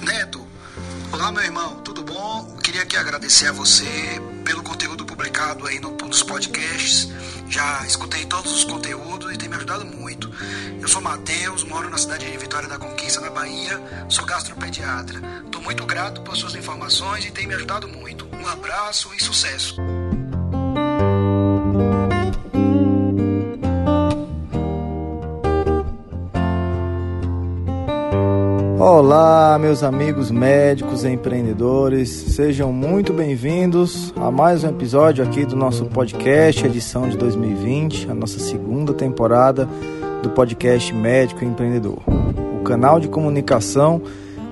Neto, olá meu irmão, tudo bom? Queria aqui agradecer a você pelo conteúdo publicado aí no, nos podcasts. Já escutei todos os conteúdos e tem me ajudado muito. Eu sou Matheus, moro na cidade de Vitória da Conquista, na Bahia, sou gastropediatra. Estou muito grato por suas informações e tem me ajudado muito. Um abraço e sucesso! Olá, meus amigos médicos e empreendedores, sejam muito bem-vindos a mais um episódio aqui do nosso podcast, edição de 2020, a nossa segunda temporada do podcast Médico e Empreendedor. O canal de comunicação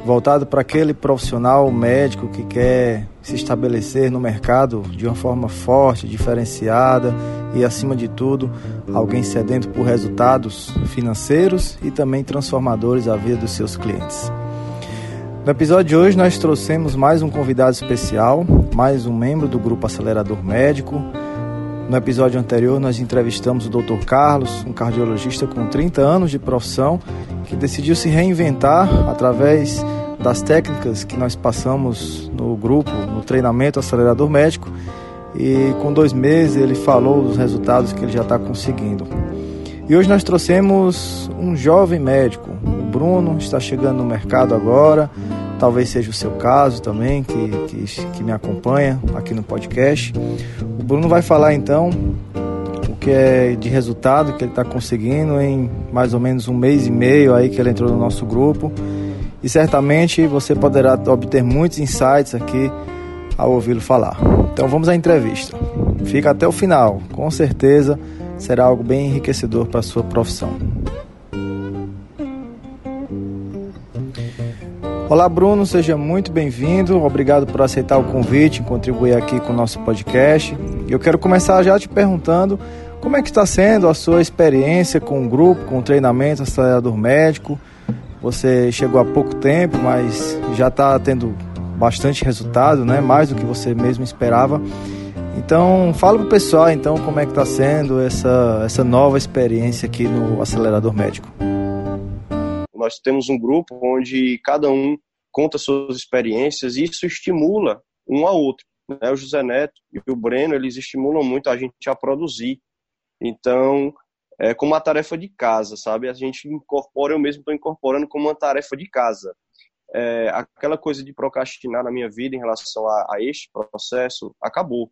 voltado para aquele profissional médico que quer se estabelecer no mercado de uma forma forte, diferenciada e, acima de tudo, alguém sedento por resultados financeiros e também transformadores à vida dos seus clientes. No episódio de hoje, nós trouxemos mais um convidado especial, mais um membro do grupo Acelerador Médico. No episódio anterior, nós entrevistamos o Dr. Carlos, um cardiologista com 30 anos de profissão, que decidiu se reinventar através das técnicas que nós passamos no grupo, no treinamento Acelerador Médico. E com dois meses ele falou dos resultados que ele já está conseguindo. E hoje nós trouxemos um jovem médico, Bruno, está chegando no mercado agora, talvez seja o seu caso também, que, que, que me acompanha aqui no podcast. O Bruno vai falar então o que é de resultado que ele está conseguindo em mais ou menos um mês e meio aí que ele entrou no nosso grupo e certamente você poderá obter muitos insights aqui ao ouvi-lo falar. Então vamos à entrevista. Fica até o final, com certeza será algo bem enriquecedor para a sua profissão. Olá Bruno, seja muito bem-vindo. Obrigado por aceitar o convite e contribuir aqui com o nosso podcast. Eu quero começar já te perguntando como é que está sendo a sua experiência com o grupo, com o treinamento acelerador médico. Você chegou há pouco tempo, mas já está tendo bastante resultado, né? Mais do que você mesmo esperava. Então, fala pro pessoal então como é que está sendo essa, essa nova experiência aqui no acelerador médico. Nós temos um grupo onde cada um conta suas experiências e isso estimula um ao outro. Né? O José Neto e o Breno, eles estimulam muito a gente a produzir. Então, é, como uma tarefa de casa, sabe? A gente incorpora, eu mesmo estou incorporando como uma tarefa de casa. É, aquela coisa de procrastinar na minha vida em relação a, a este processo acabou.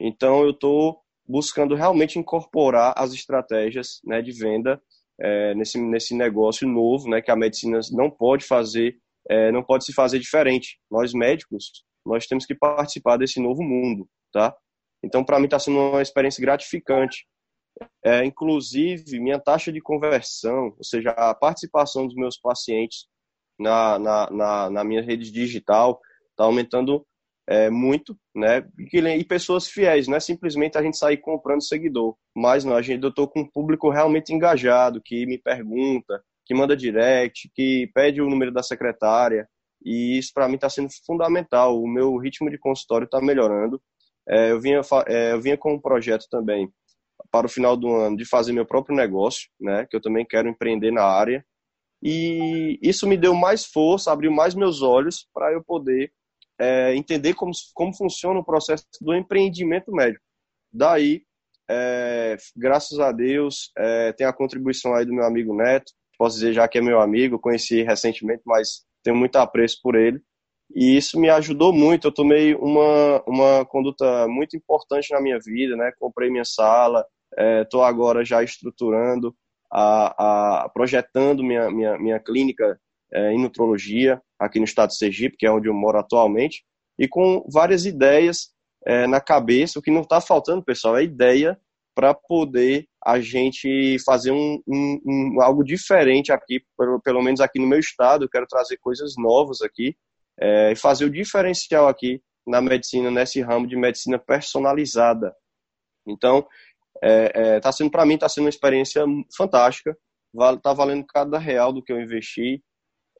Então eu estou buscando realmente incorporar as estratégias né, de venda é, nesse, nesse negócio novo, né, que a medicina não pode fazer, é, não pode se fazer diferente. Nós médicos, nós temos que participar desse novo mundo, tá? Então para mim está sendo uma experiência gratificante é, inclusive, minha taxa de conversão, ou seja, a participação dos meus pacientes na, na, na, na minha rede digital está aumentando é, muito, né? E, pessoas fiéis, não é simplesmente a gente sair comprando seguidor, mas não, a gente, eu estou com um público realmente engajado, que me pergunta, que manda direct, que pede o número da secretária, e isso para mim está sendo fundamental. O meu ritmo de consultório está melhorando. É, eu, vinha, é, eu vinha com um projeto também para o final do ano de fazer meu próprio negócio, né? Que eu também quero empreender na área. E isso me deu mais força, abriu mais meus olhos para eu poder é, entender como, como funciona o processo do empreendimento médico. Daí, é, graças a Deus, é, tem a contribuição aí do meu amigo Neto, posso dizer já que é meu amigo, conheci recentemente, mas tenho muito apreço por ele. E isso me ajudou muito. Eu tomei uma, uma conduta muito importante na minha vida, né? Comprei minha sala, estou é, agora já estruturando, a, a, projetando minha, minha, minha clínica é, em nutrologia aqui no estado de Sergipe, que é onde eu moro atualmente, e com várias ideias é, na cabeça. O que não está faltando, pessoal, é ideia para poder a gente fazer um, um, um, algo diferente aqui, pelo, pelo menos aqui no meu estado. Eu quero trazer coisas novas aqui é, e fazer o diferencial aqui na medicina, nesse ramo de medicina personalizada. Então, é, é, tá sendo para mim está sendo uma experiência fantástica. Está valendo cada real do que eu investi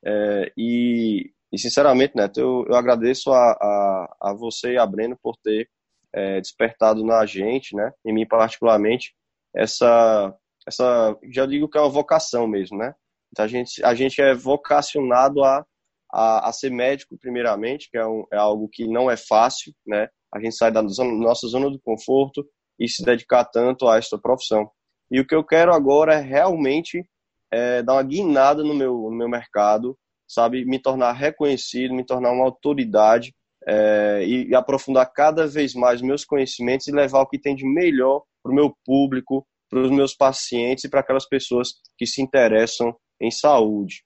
é, e, e, sinceramente, Neto, eu, eu agradeço a, a, a, você e a Breno por ter é, despertado na gente, né, em mim particularmente, essa, essa, já digo que é uma vocação mesmo, né? A gente, a gente é vocacionado a, a, a ser médico primeiramente, que é, um, é algo que não é fácil, né? A gente sai da zona, nossa zona de conforto e se dedicar tanto a esta profissão. E o que eu quero agora é realmente é, dar uma guinada no meu, no meu mercado, sabe? Me tornar reconhecido, me tornar uma autoridade é, e, e, aprofundar cada vez mais meus conhecimentos e levar o que tem de melhor para o meu público, para os meus pacientes e para aquelas pessoas que se interessam em saúde.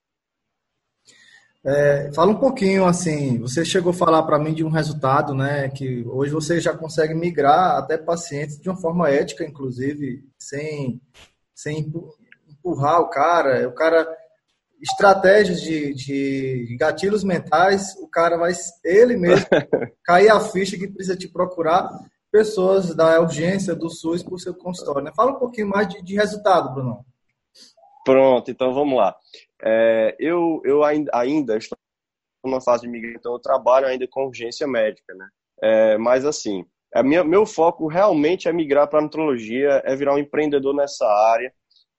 É, fala um pouquinho assim, você chegou a falar para mim de um resultado, né, que hoje você já consegue migrar até pacientes de uma forma ética, inclusive, sem, sem empurrar o cara, o cara estratégias de, de gatilhos mentais, o cara vai ele mesmo cair a ficha que precisa te procurar pessoas da urgência do SUS por seu consultório. Né? Fala um pouquinho mais de, de resultado, Bruno. Pronto, então vamos lá. É, eu eu ainda, ainda estou numa fase de migração, então eu trabalho ainda com urgência médica, né? É, mas assim, a minha, meu foco realmente é migrar para a nutrologia, é virar um empreendedor nessa área.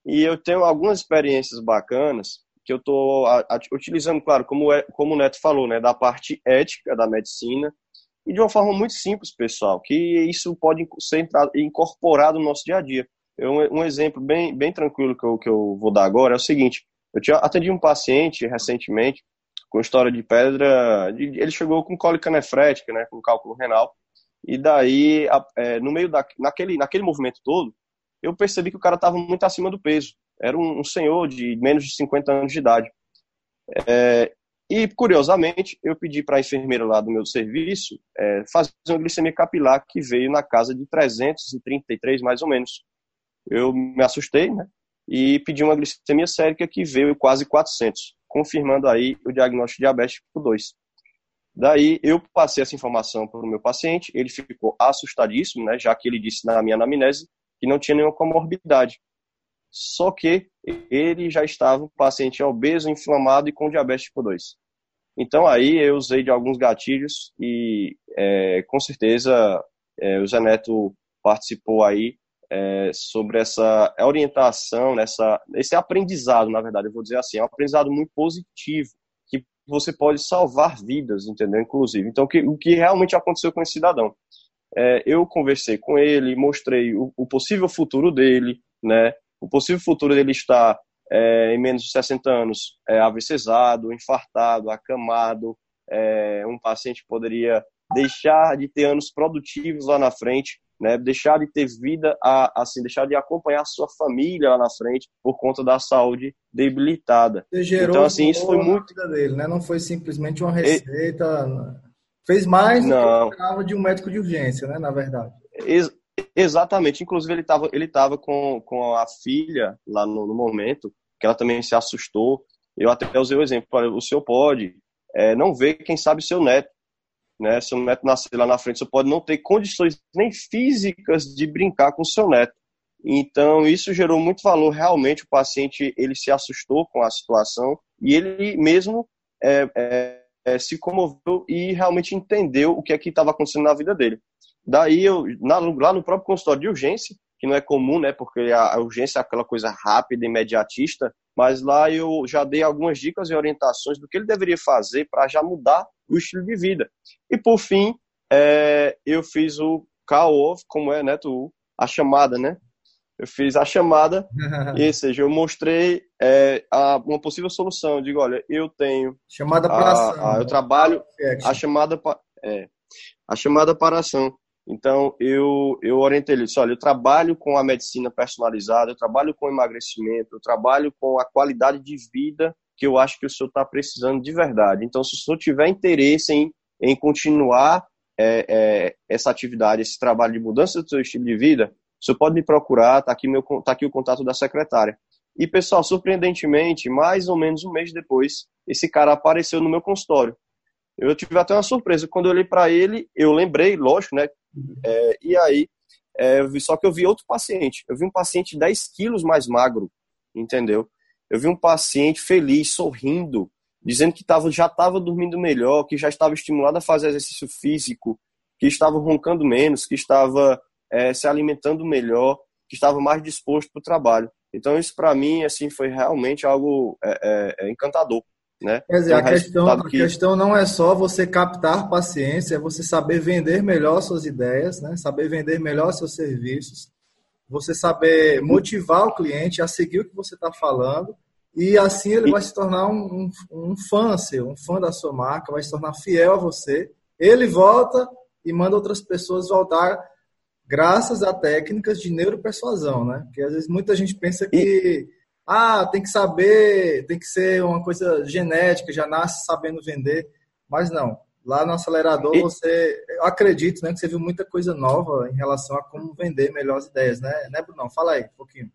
E eu tenho algumas experiências bacanas que eu estou utilizando, claro, como, é, como o Neto falou, né, da parte ética da medicina, e de uma forma muito simples, pessoal, que isso pode ser incorporado no nosso dia a dia. Eu, um exemplo bem, bem tranquilo que eu, que eu vou dar agora é o seguinte: eu tinha, atendi um paciente recentemente com história de pedra, ele chegou com cólica nefrética, né, com cálculo renal, e daí, é, no meio da, naquele, naquele movimento todo, eu percebi que o cara estava muito acima do peso. Era um, senhor de menos de 50 anos de idade. É, e, curiosamente, eu pedi para a enfermeira lá do meu serviço é, fazer uma glicemia capilar que veio na casa de 333, mais ou menos. Eu me assustei, né? E pedi uma glicemia sérica que veio quase 400, confirmando aí o diagnóstico tipo 2. Daí eu passei essa informação para o meu paciente, ele ficou assustadíssimo, né, já que ele disse na minha anamnese que não tinha nenhuma comorbidade. Só que ele já estava um paciente obeso, inflamado e com diabetes tipo 2. Então aí eu usei de alguns gatilhos e é, com certeza é, o Zé Neto participou aí é, sobre essa orientação, nessa, esse aprendizado, na verdade, eu vou dizer assim, é um aprendizado muito positivo, que você pode salvar vidas, entendeu? Inclusive. Então, que, o que realmente aconteceu com esse cidadão? É, eu conversei com ele, mostrei o, o possível futuro dele, né? o possível futuro dele está é, em menos de 60 anos é, AVCzado, infartado, acamado, é, um paciente poderia deixar de ter anos produtivos lá na frente, né, deixar de ter vida, a, assim, deixar de acompanhar a sua família lá na frente por conta da saúde debilitada. Então, assim, isso foi muito vida dele, né? Não foi simplesmente uma receita, e... fez mais do não. que esperava de um médico de urgência, né, na verdade. Ex Exatamente. Inclusive, ele estava ele tava com, com a filha lá no, no, momento, que ela também se assustou. Eu até usei o exemplo: o senhor pode é, não ver, quem sabe, seu neto. Né? Seu neto nascer lá na frente, você pode não ter condições nem físicas de brincar com seu neto. Então, isso gerou muito valor. Realmente, o paciente ele se assustou com a situação e ele mesmo é, é, é se comoveu e realmente entendeu o que é que estava acontecendo na vida dele. Daí eu, na, lá no próprio consultório de urgência, que não é comum, né, porque a, a urgência é aquela coisa rápida, imediatista, mas lá eu já dei algumas dicas e orientações do que ele deveria fazer para já mudar o estilo de vida. E por fim, é, eu fiz o call-off, como é, né, tu, a chamada, né? Eu fiz a chamada, e, ou seja, eu mostrei é, a, uma possível solução. Eu digo, olha, eu tenho. Chamada para ação. A, eu trabalho. A chamada, é, a chamada para ação. Então, eu, eu orientei ele, disse, olha, eu trabalho com a medicina personalizada, eu trabalho com emagrecimento, eu trabalho com a qualidade de vida que eu acho que o senhor está precisando de verdade. Então, se o senhor tiver interesse em, em continuar é, é, essa atividade, esse trabalho de mudança do seu estilo de vida, senhor pode me procurar, está aqui, tá aqui o contato da secretária. E, pessoal, surpreendentemente, mais ou menos um mês depois, esse cara apareceu no meu consultório. Eu tive até uma surpresa. Quando eu olhei para ele, eu lembrei, lógico, né? É, e aí, é, só que eu vi outro paciente. Eu vi um paciente 10 quilos mais magro, entendeu? Eu vi um paciente feliz, sorrindo, dizendo que tava, já estava dormindo melhor, que já estava estimulado a fazer exercício físico, que estava roncando menos, que estava é, se alimentando melhor, que estava mais disposto para o trabalho. Então isso para mim assim foi realmente algo é, é, é encantador. Né? Quer dizer, a, questão, a que... questão não é só você captar paciência, é você saber vender melhor suas ideias, né? saber vender melhor seus serviços, você saber motivar o cliente a seguir o que você está falando e assim ele vai se tornar um, um, um, fã seu, um fã da sua marca, vai se tornar fiel a você. Ele volta e manda outras pessoas voltar graças a técnicas de neuropersuasão, né? Porque às vezes muita gente pensa que ah, tem que saber, tem que ser uma coisa genética, já nasce sabendo vender, mas não. Lá no acelerador, e... você, eu acredito, né, que você viu muita coisa nova em relação a como vender melhor as ideias, né, né Bruno? Fala aí um pouquinho.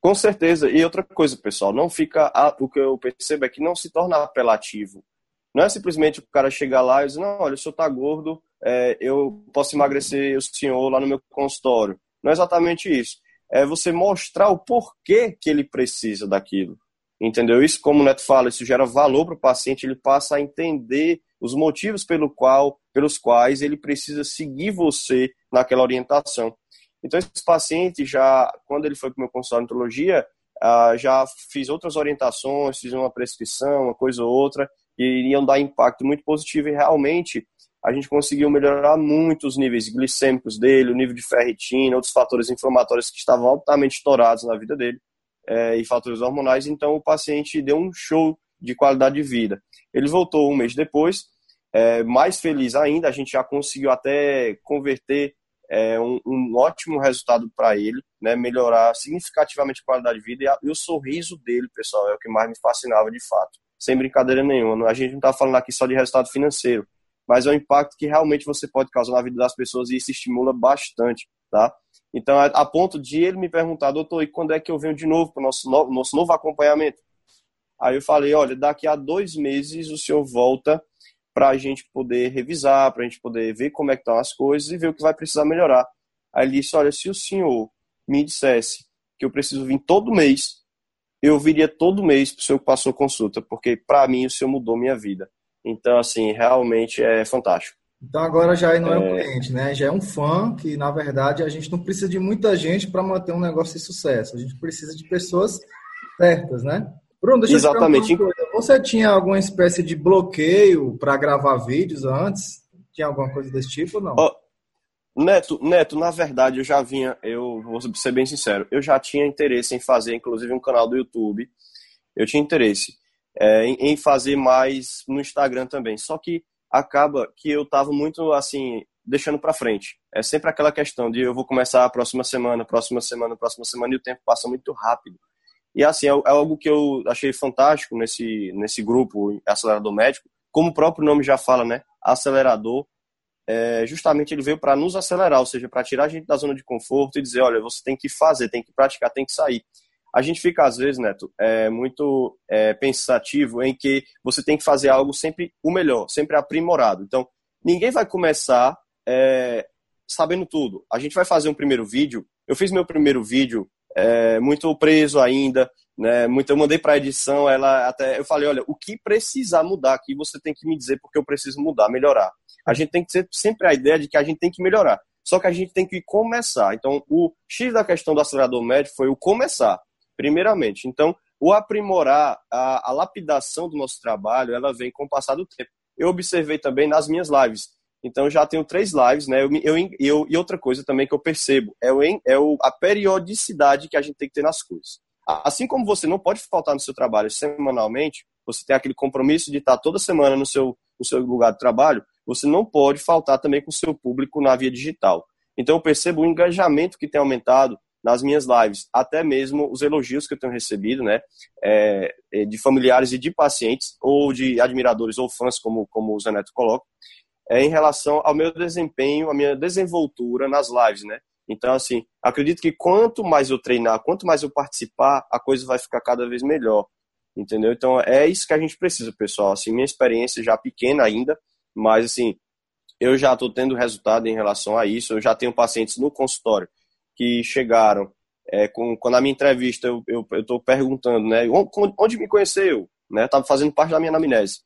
Com certeza. E outra coisa, pessoal, não fica, o que eu percebo é que não se torna apelativo. Não é simplesmente o cara chegar lá e dizer, não, olha, o senhor tá gordo, é, eu posso emagrecer o senhor lá no meu consultório. Não é exatamente isso. É você mostrar o porquê que ele precisa daquilo. Entendeu? Isso, como o Neto fala, isso gera valor para o paciente, ele passa a entender os motivos pelo qual, pelos quais ele precisa seguir você naquela orientação. Então, esse paciente já, quando ele foi para o meu consultório de odontologia, ah, já fiz outras orientações, fiz uma prescrição, uma coisa ou outra, e iriam dar impacto muito positivo e realmente a gente conseguiu melhorar muito os níveis glicêmicos dele, o nível de ferritina, outros fatores inflamatórios que estavam altamente estourados na vida dele é, e fatores hormonais. Então, o paciente deu um show de qualidade de vida. Ele voltou um mês depois, é, mais feliz ainda, a gente já conseguiu até converter é, um, um, ótimo resultado para ele, né, melhorar significativamente a qualidade de vida e, a, e, o sorriso dele, pessoal, é o que mais me fascinava de fato, sem brincadeira nenhuma. A gente não está falando aqui só de resultado financeiro, mas é o impacto que realmente você pode causar na vida das pessoas e isso estimula bastante, tá? Então, a, ponto de ele me perguntar, doutor, e quando é que eu venho de novo para o nosso, no, nosso novo acompanhamento? Aí eu falei, olha, daqui a dois meses o senhor volta para a gente poder revisar, para a gente poder ver como é que estão as coisas e ver o que vai precisar melhorar. Aí ele disse, olha, se o senhor me dissesse que eu preciso vir todo mês, eu viria todo mês para o senhor que passou consulta, porque para mim o senhor mudou minha vida. Então, assim, realmente é fantástico. Então agora já não é um é. cliente, né? Já é um fã que, na verdade, a gente não precisa de muita gente para manter um negócio de sucesso. A gente precisa de pessoas certas, né? Bruno, deixa Exatamente. eu te Você tinha alguma espécie de bloqueio para gravar vídeos antes? Tinha alguma coisa desse tipo ou não? Oh, Neto, Neto, na verdade eu já vinha, eu vou ser bem sincero, eu já tinha interesse em fazer, inclusive, um canal do YouTube. Eu tinha interesse é, em, em fazer mais no Instagram também. Só que acaba que eu estava muito assim deixando para frente. É sempre aquela questão de eu vou começar a próxima semana, próxima semana, próxima semana e o tempo passa muito rápido. E assim, é, é algo que eu achei fantástico nesse, nesse grupo Acelerador Médico, como o próprio nome já fala, né? Acelerador, é, justamente ele veio para nos acelerar, ou seja, para tirar a gente da zona de conforto e dizer, olha, você tem que fazer, tem que praticar, tem que sair a gente fica, às vezes, Neto, é, muito é, pensativo em que você tem que fazer algo sempre o melhor, sempre aprimorado. Então, ninguém vai começar é, sabendo tudo. A gente vai fazer um primeiro vídeo. Eu fiz meu primeiro vídeo é, muito preso ainda, né? Muito, eu mandei para a edição, ela até eu falei, olha, o que precisar mudar aqui, você tem que me dizer porque eu preciso mudar, melhorar. A gente tem que ter sempre a ideia de que a gente tem que melhorar. Só que a gente tem que começar. Então, o X da questão do acelerador médio foi o começar primeiramente. Então, o aprimorar, a, a lapidação do nosso trabalho, ela vem com o passar do tempo. Eu observei também nas minhas lives. Então, já tenho três lives, né? Eu, eu, eu, e outra coisa também que eu percebo é, o, é o, a periodicidade que a gente tem que ter nas coisas. Assim como você não pode faltar no seu trabalho semanalmente, você tem aquele compromisso de estar toda semana no seu, no seu lugar de trabalho, você não pode faltar também com o seu público na via digital. Então, eu percebo o engajamento que tem aumentado, nas minhas lives, até mesmo os elogios que eu tenho recebido, né, é, é, de familiares e de pacientes, ou de admiradores ou fãs, como, como o Zaneto coloca, é, em relação ao meu desempenho, a minha desenvoltura nas lives, né. Então, assim, acredito que quanto mais eu treinar, quanto mais eu participar, a coisa vai ficar cada vez melhor, entendeu? Então, é isso que a gente precisa, pessoal. Assim, minha experiência já pequena ainda, mas, assim, eu já estou tendo resultado em relação a isso. Eu já tenho pacientes no consultório que chegaram. É, com, quando a minha entrevista eu estou perguntando, né, onde, me conheceu, né, estava fazendo parte da minha anamnese.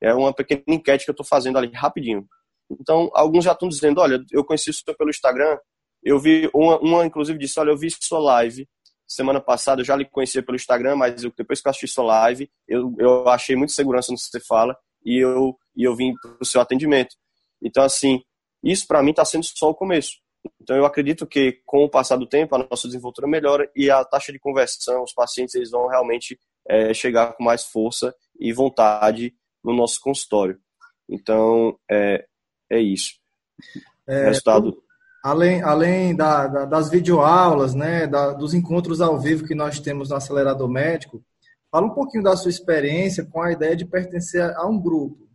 É uma pequena enquete que eu estou fazendo ali rapidinho. Então, alguns já estão dizendo, olha, eu conheci senhor pelo Instagram, eu vi, uma, uma inclusive disse, olha, eu vi sua live semana passada, eu já lhe conhecia pelo Instagram, mas eu, depois que eu assisti sua live, eu, eu achei muito segurança no que você fala e eu, e eu vim para o seu atendimento. Então, assim, isso para mim está sendo só o começo. Então, eu acredito que com o passar do tempo, a nossa desenvoltura melhora e a taxa de conversão, os pacientes eles vão realmente é, chegar com mais força e vontade no nosso consultório. Então, é, é isso. É, Resultado. Além, além da, da, das videoaulas, né, da, dos encontros ao vivo que nós temos no Acelerador Médico, fala um pouquinho da sua experiência com a ideia de pertencer a um grupo.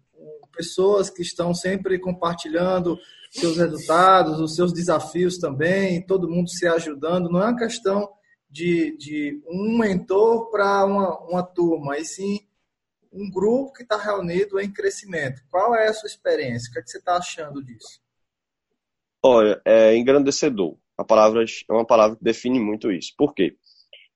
Pessoas que estão sempre compartilhando seus resultados, os seus desafios também, todo mundo se ajudando. Não é uma questão de, de um mentor para uma, uma turma, e sim um grupo que está reunido em crescimento. Qual é a sua experiência? O que, é que você está achando disso? Olha, é engrandecedor. A palavra é uma palavra que define muito isso. Por quê?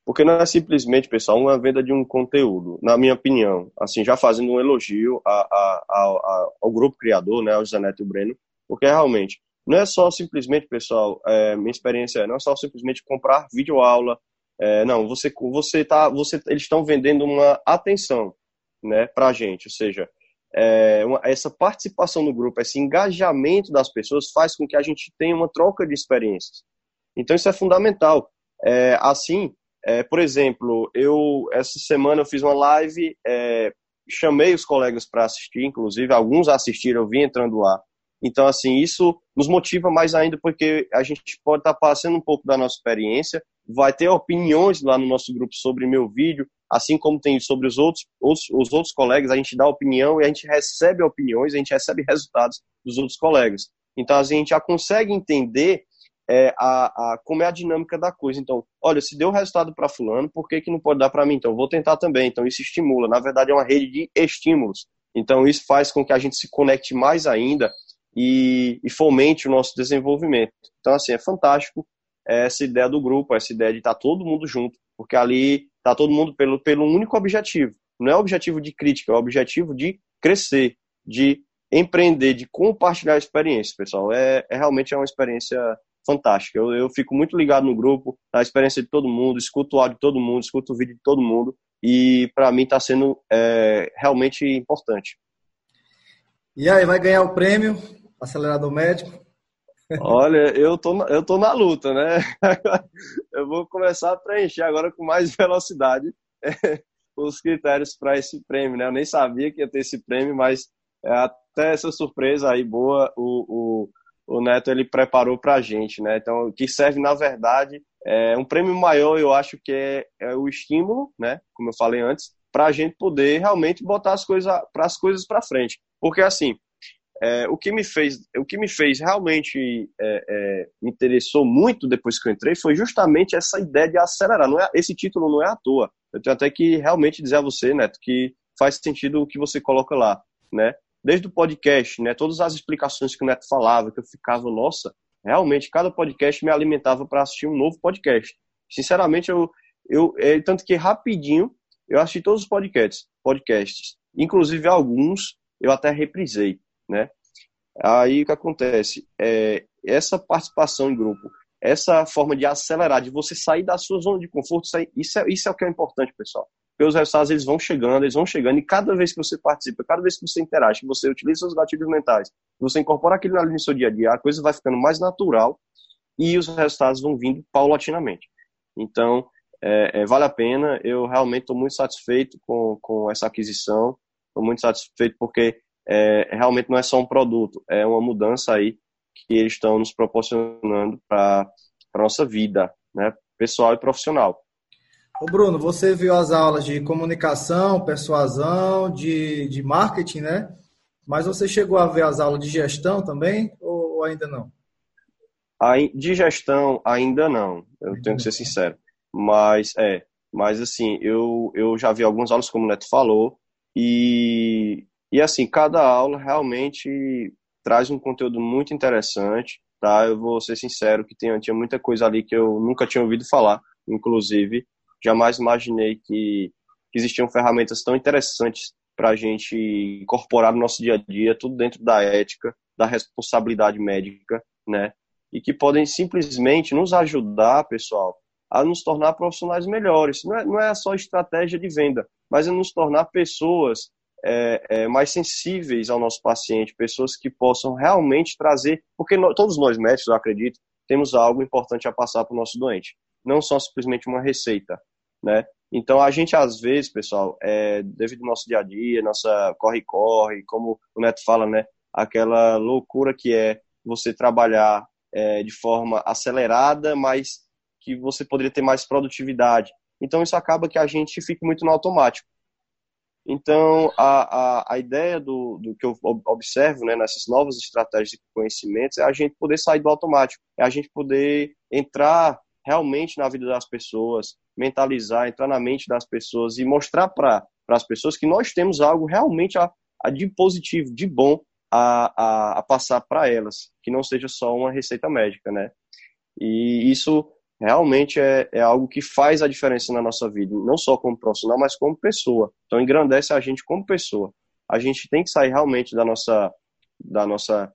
Porque não é simplesmente, pessoal, uma venda de um conteúdo, na minha opinião, assim, já fazendo um elogio a, a, a, ao grupo criador, né, ao Zaneto e o Breno, porque realmente não é só simplesmente, pessoal, é, minha experiência é, não é só simplesmente comprar videoaula, é, não, você, você tá, você, eles estão vendendo uma atenção, né, para gente, ou seja, é, uma, essa participação no grupo, esse engajamento das pessoas faz com que a gente tenha uma troca de experiências. Então isso é fundamental. É, assim, é, por exemplo, eu essa semana eu fiz uma live, é, chamei os colegas para assistir, inclusive alguns assistiram, eu vim entrando lá. Então, assim, isso nos motiva mais ainda porque a gente pode estar tá passando um pouco da nossa experiência, vai ter opiniões lá no nosso grupo sobre meu vídeo, assim como tem sobre os outros, os, os outros colegas, a gente dá opinião e a gente recebe opiniões, a gente recebe resultados dos outros colegas. Então, a gente já consegue entender é, a, a, como é a dinâmica da coisa. Então, olha, se deu resultado para fulano, por que, que não pode dar para mim? Então, vou tentar também. Então, isso estimula. Na verdade, é uma rede de estímulos. Então, isso faz com que a gente se conecte mais ainda e, e fomente o nosso desenvolvimento. Então, assim, é fantástico essa ideia do grupo, essa ideia de estar tá todo mundo junto, porque ali está todo mundo pelo, pelo único objetivo. Não é objetivo de crítica, é objetivo de crescer, de empreender, de compartilhar experiências, pessoal. É, é realmente é uma experiência fantástica. Eu, eu fico muito ligado no grupo, na experiência de todo mundo, escuto o áudio de todo mundo, escuto o vídeo de todo mundo, e para mim está sendo é, realmente importante. E aí, vai ganhar o prêmio acelerador médico? Olha, eu tô, eu tô na luta, né? Eu vou começar a preencher agora com mais velocidade os critérios para esse prêmio, né? Eu nem sabia que ia ter esse prêmio, mas é, até essa surpresa aí boa, o, o, o Neto ele preparou para a gente, né? Então, que serve na verdade é um prêmio maior, eu acho que é, é o estímulo, né? Como eu falei antes, para a gente poder realmente botar as coisas para as coisas para frente, porque assim é, o que me fez o que me fez realmente é, é, me interessou muito depois que eu entrei foi justamente essa ideia de acelerar. Não é esse título não é à toa. Eu tenho até que realmente dizer a você Neto que faz sentido o que você coloca lá né? Desde o podcast né? Todas as explicações que o Neto falava que eu ficava nossa realmente cada podcast me alimentava para assistir um novo podcast. Sinceramente eu eu é, tanto que rapidinho eu assisti todos os podcasts podcasts inclusive alguns eu até reprisei né? Aí o que acontece? É, essa participação em grupo, essa forma de acelerar, de você sair da sua zona de conforto, sair, isso, é, isso é o que é importante, pessoal. Porque os resultados eles vão chegando, eles vão chegando, e cada vez que você participa, cada vez que você interage, que você utiliza seus gatilhos mentais, você incorpora aquilo no seu dia a dia, a coisa vai ficando mais natural e os resultados vão vindo paulatinamente. Então, é, é, vale a pena, eu realmente estou muito satisfeito com, com essa aquisição, estou muito satisfeito porque é, realmente não é só um produto, é uma mudança aí que eles estão nos proporcionando para a nossa vida, né, pessoal e profissional. Ô Bruno, você viu as aulas de comunicação, persuasão, de, de marketing, né? Mas você chegou a ver as aulas de gestão também ou, ou ainda não? De gestão ainda não, eu tenho que ser sincero. Mas é, mas assim, eu, eu já vi algumas aulas, como o Neto falou, e e assim, cada aula realmente traz um conteúdo muito interessante, tá? Eu vou ser sincero que tinha, tinha muita coisa ali que eu nunca tinha ouvido falar, inclusive, jamais imaginei que, que existiam ferramentas tão interessantes para a gente incorporar no nosso dia a dia, tudo dentro da ética, da responsabilidade médica, né? E que podem simplesmente nos ajudar, pessoal, a nos tornar profissionais melhores. Não é, não é só estratégia de venda, mas é nos tornar pessoas é, é, mais sensíveis ao nosso paciente, pessoas que possam realmente trazer, porque nós, todos nós médicos, eu acredito, temos algo importante a passar para o nosso doente, não só simplesmente uma receita, né? Então a gente às vezes, pessoal, é, devido ao nosso dia a dia, nossa corre-corre, como o Neto fala, né? Aquela loucura que é você trabalhar é, de forma acelerada, mas que você poderia ter mais produtividade. Então isso acaba que a gente fica muito no automático. Então, a, a, a ideia do, do que eu observo né, nessas novas estratégias de conhecimentos é a gente poder sair do automático, é a gente poder entrar realmente na vida das pessoas, mentalizar, entrar na mente das pessoas e mostrar para as pessoas que nós temos algo realmente a, a de positivo, de bom a, a, a passar para elas, que não seja só uma receita médica, né? E isso realmente é, é algo que faz a diferença na nossa vida, não só como profissional, mas como pessoa. Então engrandece a gente como pessoa. A gente tem que sair realmente da nossa, da nossa,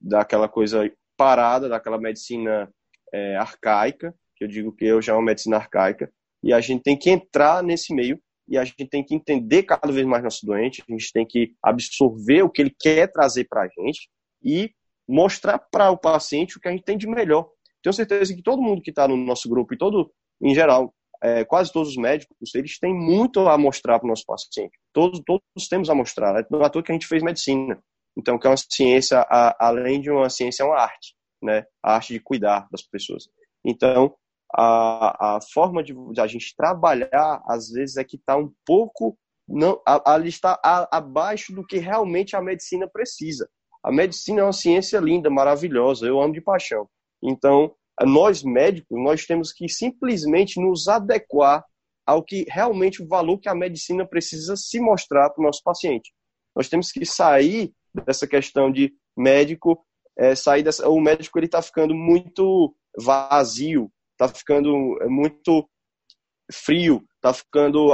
daquela coisa parada, daquela medicina é, arcaica, que eu digo que hoje é uma medicina arcaica, e a gente tem que entrar nesse meio e a gente tem que entender cada vez mais nosso doente, a gente tem que absorver o que ele quer trazer para a gente e mostrar para o paciente o que a gente tem de melhor. Tenho certeza que todo mundo que está no nosso grupo e todo, em geral, é, quase todos os médicos, eles têm muito a mostrar para o nosso paciente. Todos, todos temos a mostrar. Né? É à toa que a gente fez medicina. Então, que é uma ciência, a, além de uma ciência, é uma arte, né? A arte de cuidar das pessoas. Então, a, a forma de, de a gente trabalhar, às vezes, é que está um pouco não, ali está abaixo do que realmente a medicina precisa. A medicina é uma ciência linda, maravilhosa, eu amo de paixão. Então, nós médicos, nós temos que simplesmente nos adequar ao que realmente o valor que a medicina precisa se mostrar para o nosso paciente. Nós temos que sair dessa questão de médico, é, sair dessa, o médico ele está ficando muito vazio, está ficando muito frio, está ficando,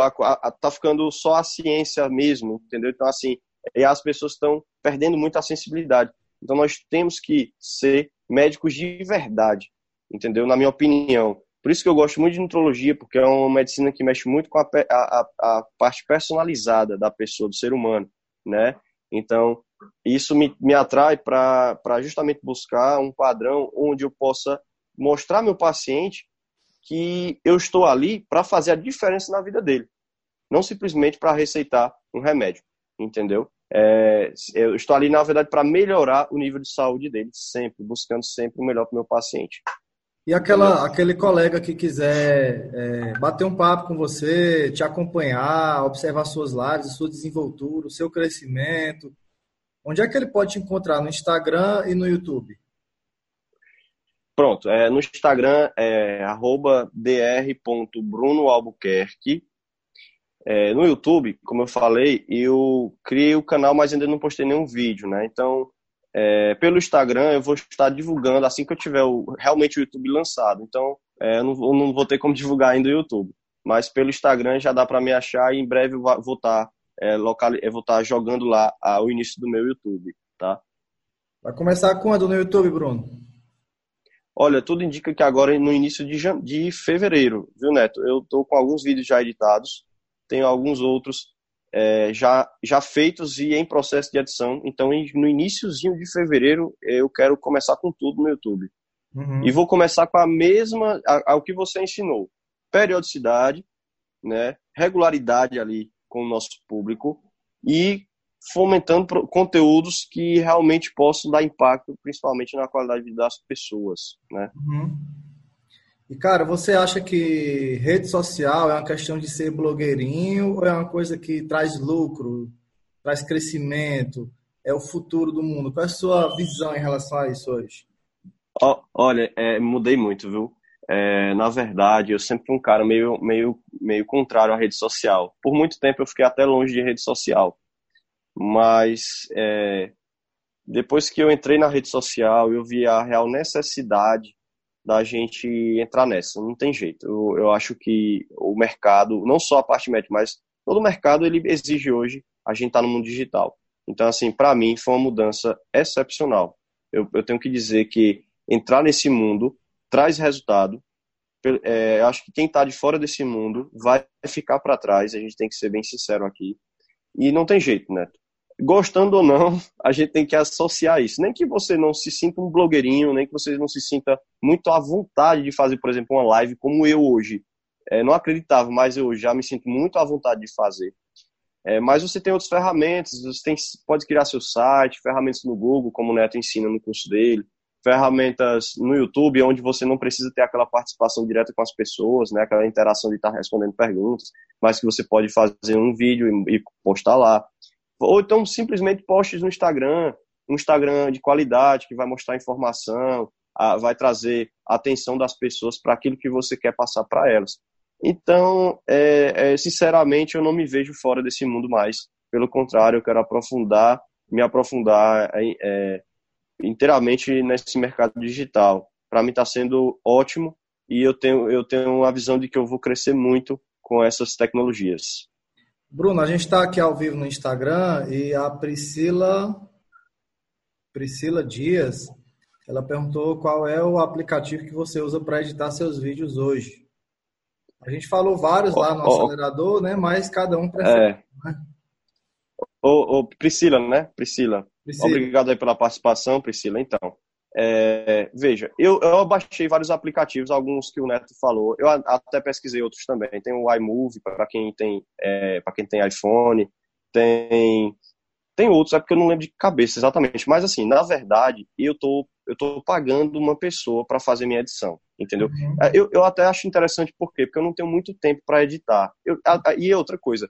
tá ficando só a ciência mesmo, entendeu? Então, assim, e as pessoas estão perdendo muito a sensibilidade. Então, nós temos que ser médicos de verdade, entendeu? Na minha opinião. Por isso que eu gosto muito de nutrologia, porque é uma medicina que mexe muito com a, a, a parte personalizada da pessoa, do ser humano, né? Então, isso me, me atrai para justamente buscar um padrão onde eu possa mostrar meu paciente que eu estou ali para fazer a diferença na vida dele, não simplesmente para receitar um remédio, entendeu? É, eu estou ali, na verdade, para melhorar o nível de saúde dele, sempre, buscando sempre o melhor para o meu paciente. E aquela, aquele colega que quiser é, bater um papo com você, te acompanhar, observar suas lives, sua desenvoltura, o seu crescimento, onde é que ele pode te encontrar? No Instagram e no YouTube? Pronto, é, no Instagram é dr.brunoalbuquerque é, no YouTube, como eu falei, eu criei o canal, mas ainda não postei nenhum vídeo, né? Então, é, pelo Instagram, eu vou estar divulgando assim que eu tiver o, realmente o YouTube lançado. Então, é, eu, não, eu, não, vou ter como divulgar ainda o YouTube. Mas pelo Instagram já dá para me achar e em breve eu vou estar, é, local, eu vou estar jogando lá o início do meu YouTube, tá? Vai começar quando no YouTube, Bruno? Olha, tudo indica que agora no início de, de fevereiro, viu, Neto? Eu estou com alguns vídeos já editados tenho alguns outros é, já, já feitos e em processo de edição. Então, no iníciozinho de fevereiro, eu quero começar com tudo no YouTube. Uhum. E vou começar com a mesma, ao que você ensinou. Periodicidade, né, regularidade ali com o nosso público e fomentando conteúdos que realmente possam dar impacto, principalmente na qualidade das pessoas, né? Uhum. E, cara, você acha que rede social é uma questão de ser blogueirinho ou é uma coisa que traz lucro, traz crescimento, é o futuro do mundo? Qual é a sua visão em relação a isso hoje? Olha, é, mudei muito, viu? É, na verdade, eu sempre fui um cara meio, meio, meio contrário à rede social. Por muito tempo eu fiquei até longe de rede social. Mas é, depois que eu entrei na rede social, eu vi a real necessidade da gente entrar nessa. Não tem jeito. Eu, eu acho que o mercado, não só a parte médica, mas todo o mercado ele exige hoje a gente estar tá no mundo digital. Então, assim, para mim foi uma mudança excepcional. Eu, eu tenho que dizer que entrar nesse mundo traz resultado. É, acho que quem está de fora desse mundo vai ficar para trás. A gente tem que ser bem sincero aqui. E não tem jeito, né? Gostando ou não, a gente tem que associar isso. Nem que você não se sinta um blogueirinho, nem que você não se sinta muito à vontade de fazer, por exemplo, uma live como eu hoje. É, não acreditava, mas eu já me sinto muito à vontade de fazer. É, mas você tem outras ferramentas, você tem, pode criar seu site, ferramentas no Google, como o Neto ensina no curso dele, ferramentas no YouTube, onde você não precisa ter aquela participação direta com as pessoas, né, aquela interação de estar respondendo perguntas, mas que você pode fazer um vídeo e, e postar lá. Ou então simplesmente posts no Instagram, um Instagram de qualidade, que vai mostrar informação, vai trazer a atenção das pessoas para aquilo que você quer passar para elas. Então, é, é, sinceramente, eu não me vejo fora desse mundo mais. Pelo contrário, eu quero aprofundar, me aprofundar é, inteiramente nesse mercado digital. Para mim está sendo ótimo e eu tenho, eu tenho a visão de que eu vou crescer muito com essas tecnologias. Bruno, a gente está aqui ao vivo no Instagram e a Priscila, Priscila Dias, ela perguntou qual é o aplicativo que você usa para editar seus vídeos hoje. A gente falou vários lá no oh, acelerador, né? Mas cada um prefere. É. Né? Ô, Priscila, né? Priscila. Priscila. Obrigado aí pela participação, Priscila. Então, é, veja, eu, eu baixei vários aplicativos, alguns que o Neto falou. Eu até pesquisei outros também. Tem o iMovie para quem tem é, para quem tem iPhone. Tem tem outros, é porque eu não lembro de cabeça exatamente. Mas assim, na verdade, eu tô eu tô pagando uma pessoa para fazer minha edição entendeu? Uhum. É, eu, eu até acho interessante por quê? Porque eu não tenho muito tempo para editar. Eu, a, a, e outra coisa,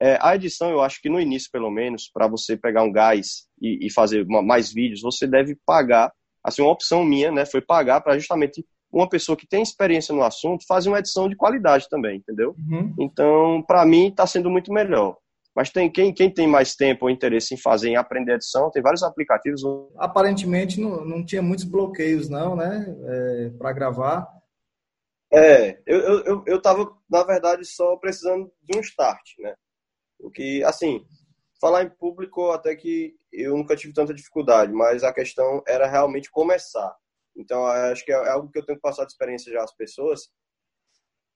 é, a edição eu acho que no início, pelo menos, para você pegar um gás e, e fazer uma, mais vídeos, você deve pagar, assim, uma opção minha, né, foi pagar para justamente uma pessoa que tem experiência no assunto fazer uma edição de qualidade também, entendeu? Uhum. Então, para mim, está sendo muito melhor. Mas tem quem, quem tem mais tempo ou interesse em fazer, em aprender edição, tem vários aplicativos. Aparentemente não, não tinha muitos bloqueios, não, né? É, para gravar. É, eu, eu, eu, tava, na verdade, só precisando de um start, né? O que, assim, falar em público até que eu nunca tive tanta dificuldade, mas a questão era realmente começar. Então, acho que é algo que eu tenho que passar de experiência já às pessoas,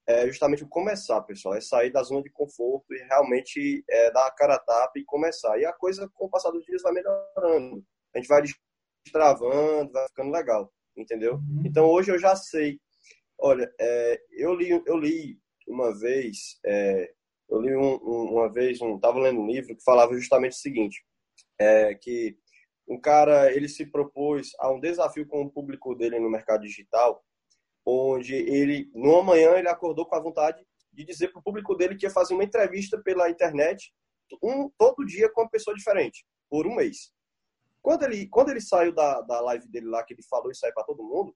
é justamente começar, pessoal. É sair da zona de conforto e realmente é, dar a cara a tapa e começar. E a coisa, com o passar dos dias, vai melhorando. A gente vai destravando, vai ficando legal, entendeu? Uhum. Então, hoje eu já sei. Olha, é, eu, li, eu li uma vez, é, eu li um, um, uma vez, um, tava lendo um livro que falava justamente o seguinte, é, que um cara, ele se propôs a um desafio com o público dele no mercado digital, onde ele, numa manhã, ele acordou com a vontade de dizer para o público dele que ia fazer uma entrevista pela internet um, todo dia com uma pessoa diferente, por um mês. Quando ele, quando ele saiu da, da live dele lá, que ele falou isso aí para todo mundo,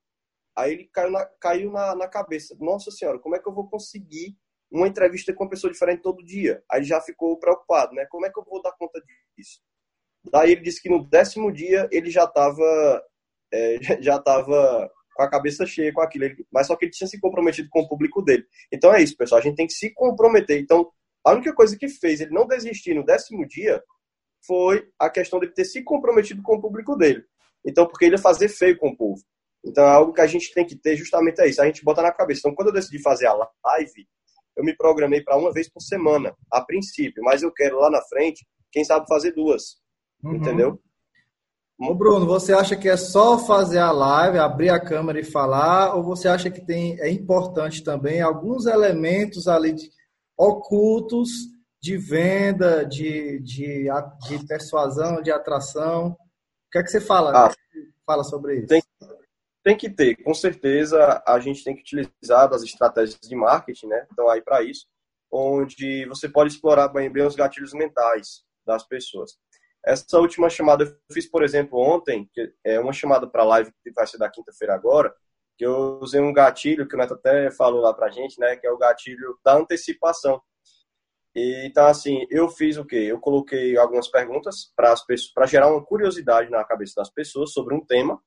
aí ele caiu, na, caiu na, na cabeça: Nossa Senhora, como é que eu vou conseguir uma entrevista com uma pessoa diferente todo dia? Aí já ficou preocupado, né? Como é que eu vou dar conta disso? Daí ele disse que no décimo dia ele já estava é, já estava com a cabeça cheia com aquilo, mas só que ele tinha se comprometido com o público dele. Então é isso, pessoal, a gente tem que se comprometer. Então, a única coisa que fez ele não desistir no décimo dia foi a questão de ter se comprometido com o público dele. Então, porque ele ia fazer feio com o povo. Então, é algo que a gente tem que ter justamente é isso. A gente bota na cabeça. Então, quando eu decidi fazer a live, eu me programei para uma vez por semana, a princípio. Mas eu quero lá na frente, quem sabe fazer duas. Uhum. Entendeu? Ô Bruno, você acha que é só fazer a live, abrir a câmera e falar, ou você acha que tem, é importante também alguns elementos ali de, ocultos de venda, de, de, de persuasão, de atração? O que é que você fala, ah, fala sobre isso? Tem, tem que ter, com certeza a gente tem que utilizar as estratégias de marketing, né? Então aí para isso, onde você pode explorar bem, bem os gatilhos mentais das pessoas. Essa última chamada eu fiz, por exemplo, ontem, que é uma chamada para live que vai ser da quinta-feira agora, que eu usei um gatilho que o Neto até falou lá pra gente, né, que é o gatilho da antecipação. E, então, assim, eu fiz o quê? Eu coloquei algumas perguntas para as pessoas, para gerar uma curiosidade na cabeça das pessoas sobre um tema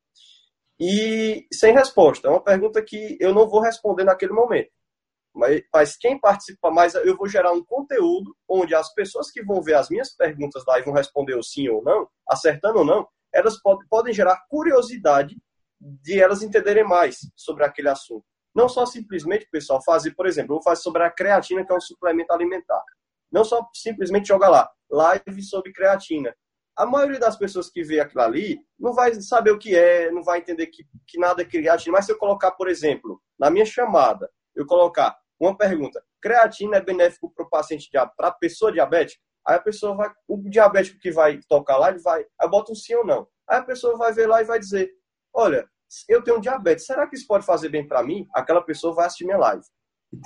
e sem resposta. É uma pergunta que eu não vou responder naquele momento. Mas, mas quem participa mais, eu vou gerar um conteúdo onde as pessoas que vão ver as minhas perguntas lá e vão responder o sim ou não, acertando ou não, elas podem, podem gerar curiosidade de elas entenderem mais sobre aquele assunto. Não só simplesmente, pessoal, fazer, por exemplo, eu vou fazer sobre a creatina, que é um suplemento alimentar. Não só simplesmente jogar lá, live sobre creatina. A maioria das pessoas que vê aquilo ali não vai saber o que é, não vai entender que, que nada é creatina. Mas se eu colocar, por exemplo, na minha chamada, eu colocar uma pergunta: creatina é benéfico para o paciente, para a pessoa diabética? Aí a pessoa vai, o diabético que vai tocar lá, ele vai, aí bota um sim ou não. Aí a pessoa vai ver lá e vai dizer: olha, eu tenho diabetes, será que isso pode fazer bem para mim? Aquela pessoa vai assistir minha live.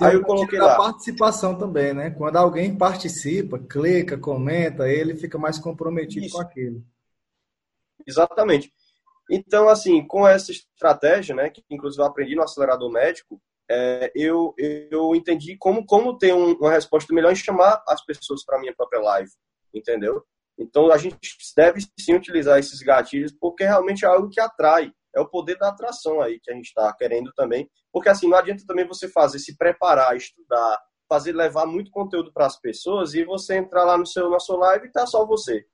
Aí eu coloquei lá. participação também, né? Quando alguém participa, clica, comenta, ele fica mais comprometido isso. com aquilo. Exatamente. Então, assim, com essa estratégia, né, que inclusive eu aprendi no acelerador médico, é, eu, eu entendi como, como ter um, uma resposta melhor em chamar as pessoas para a minha própria live, entendeu? Então, a gente deve sim utilizar esses gatilhos, porque realmente é algo que atrai. É o poder da atração aí que a gente está querendo também. Porque, assim, não adianta também você fazer, se preparar, estudar, fazer, levar muito conteúdo para as pessoas e você entrar lá no seu, na sua live e tá só você.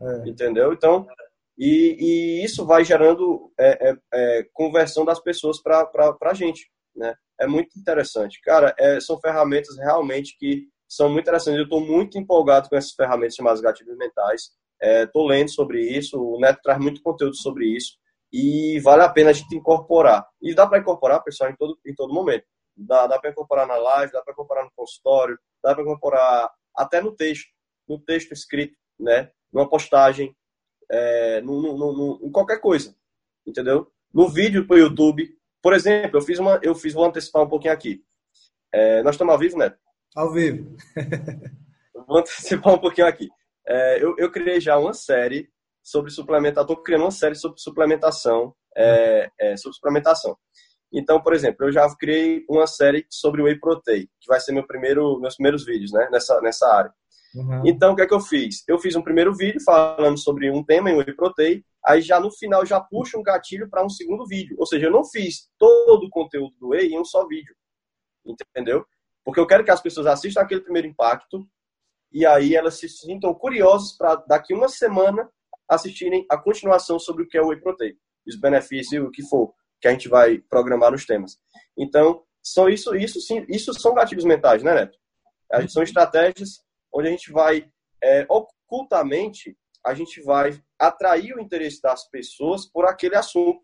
É. Entendeu? Então, e, e, isso vai gerando é, é, é conversão das pessoas para a gente né? É muito interessante. Cara, é, são ferramentas realmente que são muito interessantes. Eu estou muito empolgado com essas ferramentas chamadas gatilhos mentais. Estou é, lendo sobre isso, o Neto traz muito conteúdo sobre isso e vale a pena a gente incorporar. E dá para incorporar, pessoal, em todo, em todo momento. Dá, dá para incorporar na live, dá para incorporar no consultório, dá para incorporar até no texto, no texto escrito, né? Numa postagem, é, no, no, no, em qualquer coisa, entendeu? No vídeo para o YouTube, por exemplo, eu fiz uma, eu fiz, vou antecipar um pouquinho aqui. É, nós estamos ao vivo, né? Ao vivo. vou antecipar um pouquinho aqui. É, eu, eu criei já uma série sobre suplementação. Estou criando uma série sobre suplementação, é, é, sobre suplementação. Então, por exemplo, eu já criei uma série sobre whey protein, que vai ser meu primeiro, meus primeiros vídeos, né, nessa nessa área. Uhum. Então, o que é que eu fiz? Eu fiz um primeiro vídeo falando sobre um tema em whey protein, aí já no final já puxa um gatilho para um segundo vídeo. Ou seja, eu não fiz todo o conteúdo do whey em um só vídeo. Entendeu? Porque eu quero que as pessoas assistam aquele primeiro impacto e aí elas se sintam curiosas para daqui uma semana assistirem a continuação sobre o que é o whey protein, os benefícios e o que for que a gente vai programar nos temas. Então, são isso, isso sim, isso são gatilhos mentais, né, Neto? São estratégias onde a gente vai é, ocultamente a gente vai atrair o interesse das pessoas por aquele assunto.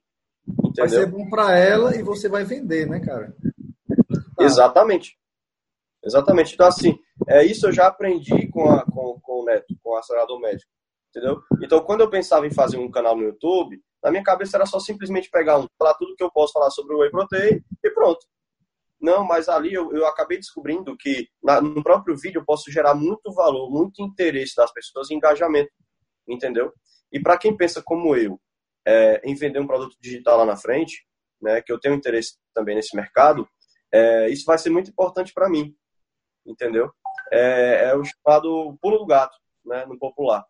Entendeu? Vai ser bom para ela e você vai vender, né, cara? Tá. Exatamente. Exatamente. Então, assim, é, isso eu já aprendi com, a, com, com o Neto, com o acelerador médico. Entendeu? Então, quando eu pensava em fazer um canal no YouTube, na minha cabeça era só simplesmente pegar um, falar tudo que eu posso falar sobre o Whey Protein e pronto. Não, mas ali eu, eu acabei descobrindo que na, no próprio vídeo eu posso gerar muito valor, muito interesse das pessoas e engajamento, entendeu? E para quem pensa como eu, é, em vender um produto digital lá na frente, né, que eu tenho interesse também nesse mercado, é, isso vai ser muito importante para mim, entendeu? É, é, o chamado pulo do gato, né, no popular.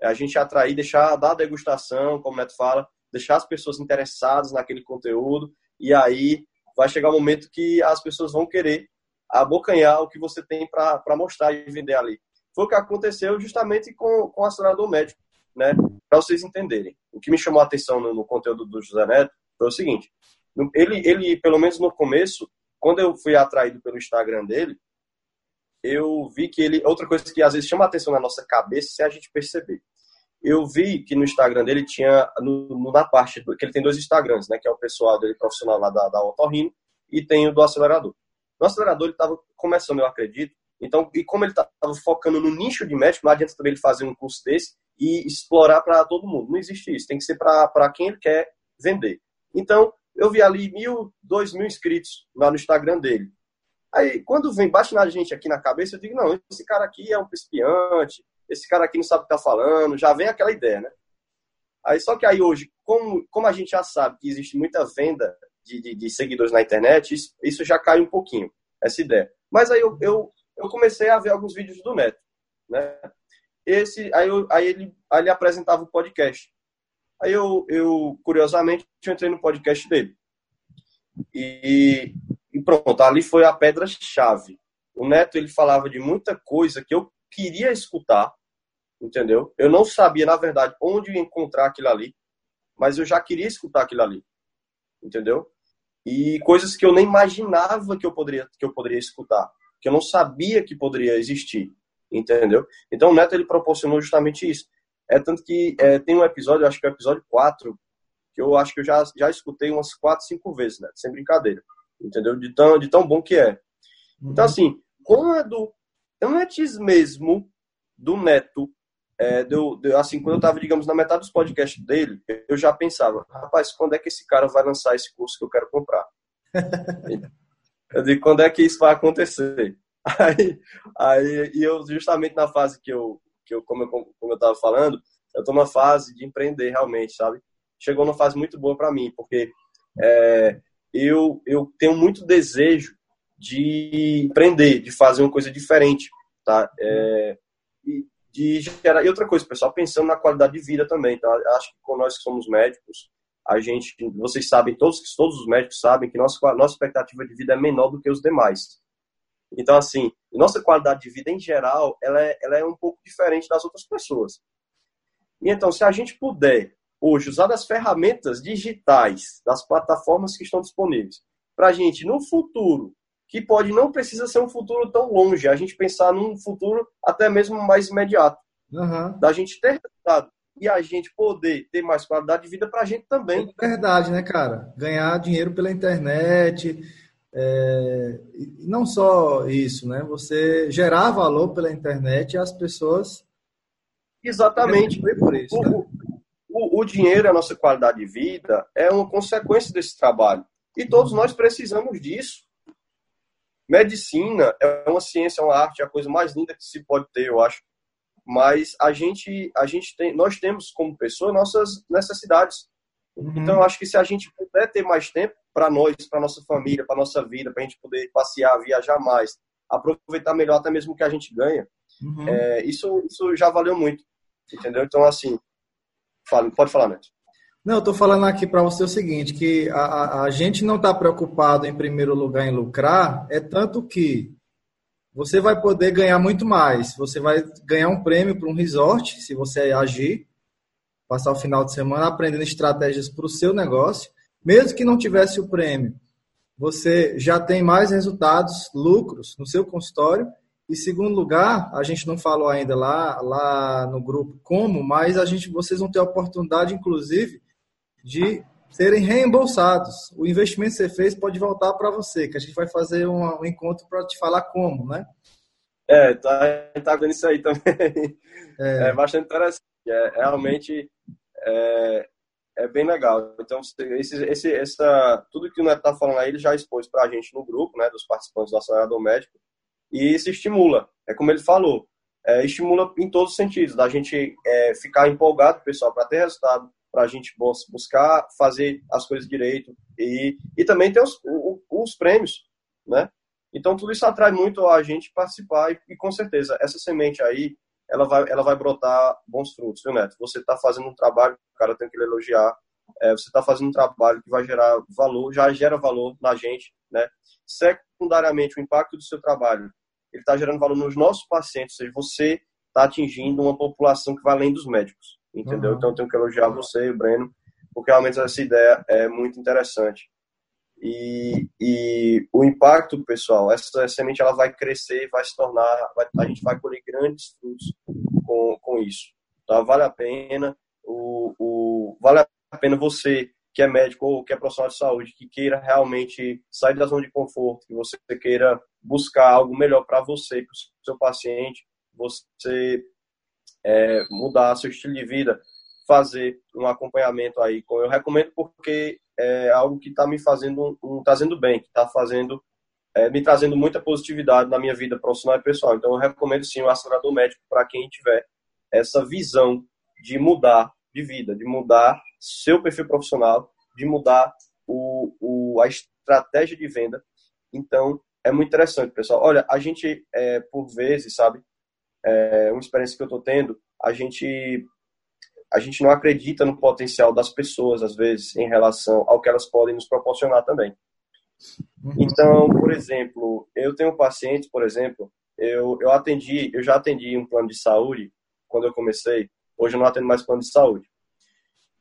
É a gente atrair, deixar, dar degustação, como o Neto fala, deixar as pessoas interessadas naquele conteúdo e aí vai chegar um momento que as pessoas vão querer abocanhar o que você tem para mostrar e vender ali. Foi o que aconteceu justamente com, com o acelerador médico, né? Para vocês entenderem. O que me chamou a atenção no, no, conteúdo do José Neto foi o seguinte: ele, ele, pelo menos no começo, quando eu fui atraído pelo Instagram dele, eu vi que ele. Outra coisa que às vezes chama atenção na nossa cabeça se a gente perceber eu vi que no Instagram dele tinha, no, na parte, que ele tem dois Instagrams, né? Que é o pessoal dele profissional lá da, da Otorrino e tem o do acelerador. No acelerador ele estava começando, eu acredito. Então, e como ele estava focando no nicho de médico, não adianta também ele fazer um curso desse e explorar para todo mundo. Não existe isso. Tem que ser para quem ele quer vender. Então, eu vi ali mil, dois mil inscritos lá no Instagram dele. Aí, quando vem, bate na gente aqui na cabeça, eu digo, não, esse cara aqui é um principiante, esse cara aqui não sabe o que está falando, já vem aquela ideia, né? Aí, só que aí hoje, como, como a gente já sabe que existe muita venda de, de, de seguidores na internet, isso, isso, já cai um pouquinho, essa ideia. Mas aí eu, eu, eu comecei a ver alguns vídeos do Neto, né? Esse, aí, eu, aí, ele, aí ele apresentava o podcast. Aí eu, eu, curiosamente, eu entrei no podcast dele. E, e pronto, ali foi a pedra-chave. O Neto, ele falava de muita coisa que eu queria escutar, entendeu? Eu não sabia, na verdade, onde encontrar aquilo ali, mas eu já queria escutar aquilo ali, entendeu? E coisas que eu nem imaginava que eu poderia, que eu poderia escutar, que eu não sabia que poderia existir, entendeu? Então o Neto, ele proporcionou justamente isso. É tanto que é, tem um episódio, acho que é o episódio 4, que eu acho que eu já, já escutei umas 4, 5 vezes, né? Sem brincadeira. Entendeu? De tão, de tão bom que é. Uhum. Então, assim, quando, antes mesmo do Neto, é, deu, deu, assim, quando eu estava, digamos, na metade dos podcasts dele, eu já pensava, rapaz, quando é que esse cara vai lançar esse curso que eu quero comprar? eu digo, quando é que isso vai acontecer? Aí, aí e eu, justamente na fase que eu, que eu como eu, como eu tava falando, eu tô numa fase de empreender realmente, sabe? Chegou numa fase muito boa para mim, porque é, eu, eu tenho muito desejo de empreender, de fazer uma coisa diferente, tá? É, de gerar... e outra coisa, pessoal, pensando na qualidade de vida também, tá? Acho que nós que somos médicos, a gente, vocês sabem, todos, todos os médicos sabem que nossa, nossa expectativa de vida é menor do que os demais. Então, assim, nossa qualidade de vida em geral, ela é, ela é um pouco diferente das outras pessoas. E então, se a gente puder hoje usar as ferramentas digitais, das plataformas que estão disponíveis, para a gente, no futuro, que pode não precisa ser um futuro tão longe, a gente pensar num futuro até mesmo mais imediato, uhum. da gente ter resultado e a gente poder ter mais qualidade de vida para a gente também. É verdade, né, cara? Ganhar dinheiro pela internet, é... não só isso, né? Você gerar valor pela internet e as pessoas. Exatamente. Por isso. Né? O, o, o dinheiro, a nossa qualidade de vida, é uma consequência desse trabalho. E todos nós precisamos disso. Medicina é uma ciência, é uma arte, é a coisa mais linda que se pode ter, eu acho. Mas a gente, a gente tem, nós temos como pessoa nossas necessidades. Uhum. Então, eu acho que se a gente puder ter mais tempo para nós, para nossa família, para nossa vida, para a gente poder passear, viajar mais, aproveitar melhor até mesmo o que a gente ganha, uhum. é, isso, isso já valeu muito. Entendeu? Então, assim, fala, pode falar, Neto. Não, eu estou falando aqui para você o seguinte, que a, a, a gente não está preocupado em primeiro lugar em lucrar, é tanto que você vai poder ganhar muito mais. Você vai ganhar um prêmio para um resort, se você agir, passar o final de semana aprendendo estratégias para o seu negócio, mesmo que não tivesse o prêmio. Você já tem mais resultados, lucros no seu consultório. E segundo lugar, a gente não falou ainda lá, lá no grupo como, mas a gente, vocês vão ter a oportunidade, inclusive, de serem reembolsados. O investimento que você fez pode voltar para você, que a gente vai fazer um, um encontro para te falar como, né? É, tá, tá vendo isso aí também. É, é bastante interessante. É, realmente é, é bem legal. Então, esse, esse, essa, tudo que o Neto tá falando aí, ele já expôs para a gente no grupo, né, dos participantes do acelerador médico, e se estimula. É como ele falou, é, estimula em todos os sentidos, da gente é, ficar empolgado, pessoal, para ter resultado, para a gente buscar fazer as coisas direito e, e também ter os, os prêmios, né? Então tudo isso atrai muito a gente participar e, e, com certeza essa semente aí ela vai ela vai brotar bons frutos, viu Neto? Você está fazendo um trabalho, o cara tem que elogiar. É, você está fazendo um trabalho que vai gerar valor, já gera valor na gente, né? Secundariamente o impacto do seu trabalho ele está gerando valor nos nossos pacientes, ou seja, você está atingindo uma população que vai além dos médicos entendeu? Uhum. Então eu tenho que elogiar você e o Breno, porque realmente essa ideia é muito interessante. E, e o impacto, pessoal, essa semente ela vai crescer, vai se tornar, vai, a gente vai colher grandes frutos com, com isso. Tá? Vale a pena, o, o, vale a pena você que é médico ou que é profissional de saúde, que queira realmente sair da zona de conforto, que você queira buscar algo melhor para você, para o seu paciente, você é, mudar seu estilo de vida, fazer um acompanhamento aí. Eu recomendo porque é algo que está me fazendo, um, trazendo bem, que está fazendo, é, me trazendo muita positividade na minha vida profissional e pessoal. Então eu recomendo sim o acelerador médico para quem tiver essa visão de mudar de vida, de mudar seu perfil profissional, de mudar o, o, a estratégia de venda. Então, é muito interessante, pessoal. Olha, a gente, é, por vezes, sabe, é, uma experiência que eu estou tendo, a gente a gente não acredita no potencial das pessoas às vezes em relação ao que elas podem nos proporcionar também. Uhum. Então, por exemplo, eu tenho um paciente, por exemplo, eu, eu atendi, eu já atendi um plano de saúde quando eu comecei. Hoje eu não atendo mais plano de saúde.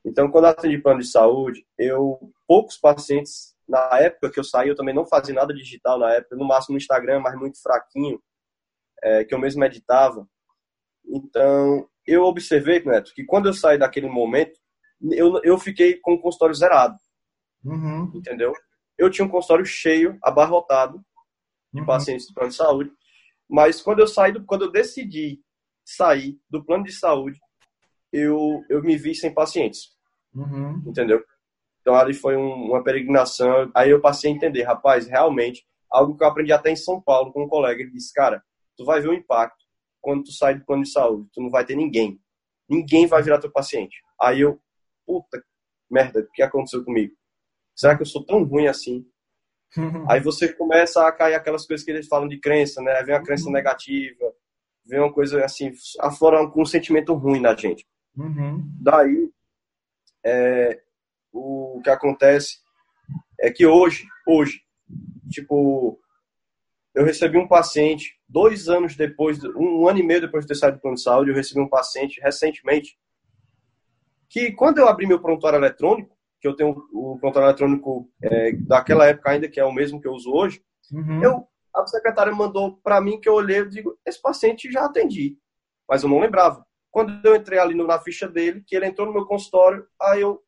Então, quando eu atendi plano de saúde, eu poucos pacientes na época que eu saí, eu também não fazia nada digital na época, no máximo no Instagram, mas muito fraquinho, é, que eu mesmo editava. Então, eu observei, Neto, que quando eu saí daquele momento, eu, eu fiquei com o consultório zerado. Uhum. Entendeu? Eu tinha um consultório cheio, abarrotado de uhum. pacientes do plano de saúde. Mas quando eu saí, do, quando eu decidi sair do plano de saúde, eu, eu me vi sem pacientes. Uhum. Entendeu? Então ali foi um, uma peregrinação. Aí eu passei a entender, rapaz, realmente, algo que eu aprendi até em São Paulo com um colega. Ele disse, cara, tu vai ver o impacto quando tu sai do plano de saúde. Tu não vai ter ninguém. Ninguém vai virar teu paciente. Aí eu, puta merda, o que aconteceu comigo? Será que eu sou tão ruim assim? Aí você começa a cair aquelas coisas que eles falam de crença, né? Vem uma crença uhum. negativa, vem uma coisa assim, aflora um sentimento ruim na gente. Uhum. Daí, é, o que acontece é que hoje, hoje, tipo, eu recebi um paciente, dois anos depois, um ano e meio depois de ter saído do plano de saúde, eu recebi um paciente recentemente, que quando eu abri meu prontuário eletrônico, que eu tenho o prontuário eletrônico é, daquela época ainda, que é o mesmo que eu uso hoje, uhum. eu, a secretária mandou para mim que eu olhei e digo, esse paciente já atendi, mas eu não lembrava. Quando eu entrei ali na ficha dele, que ele entrou no meu consultório, aí eu,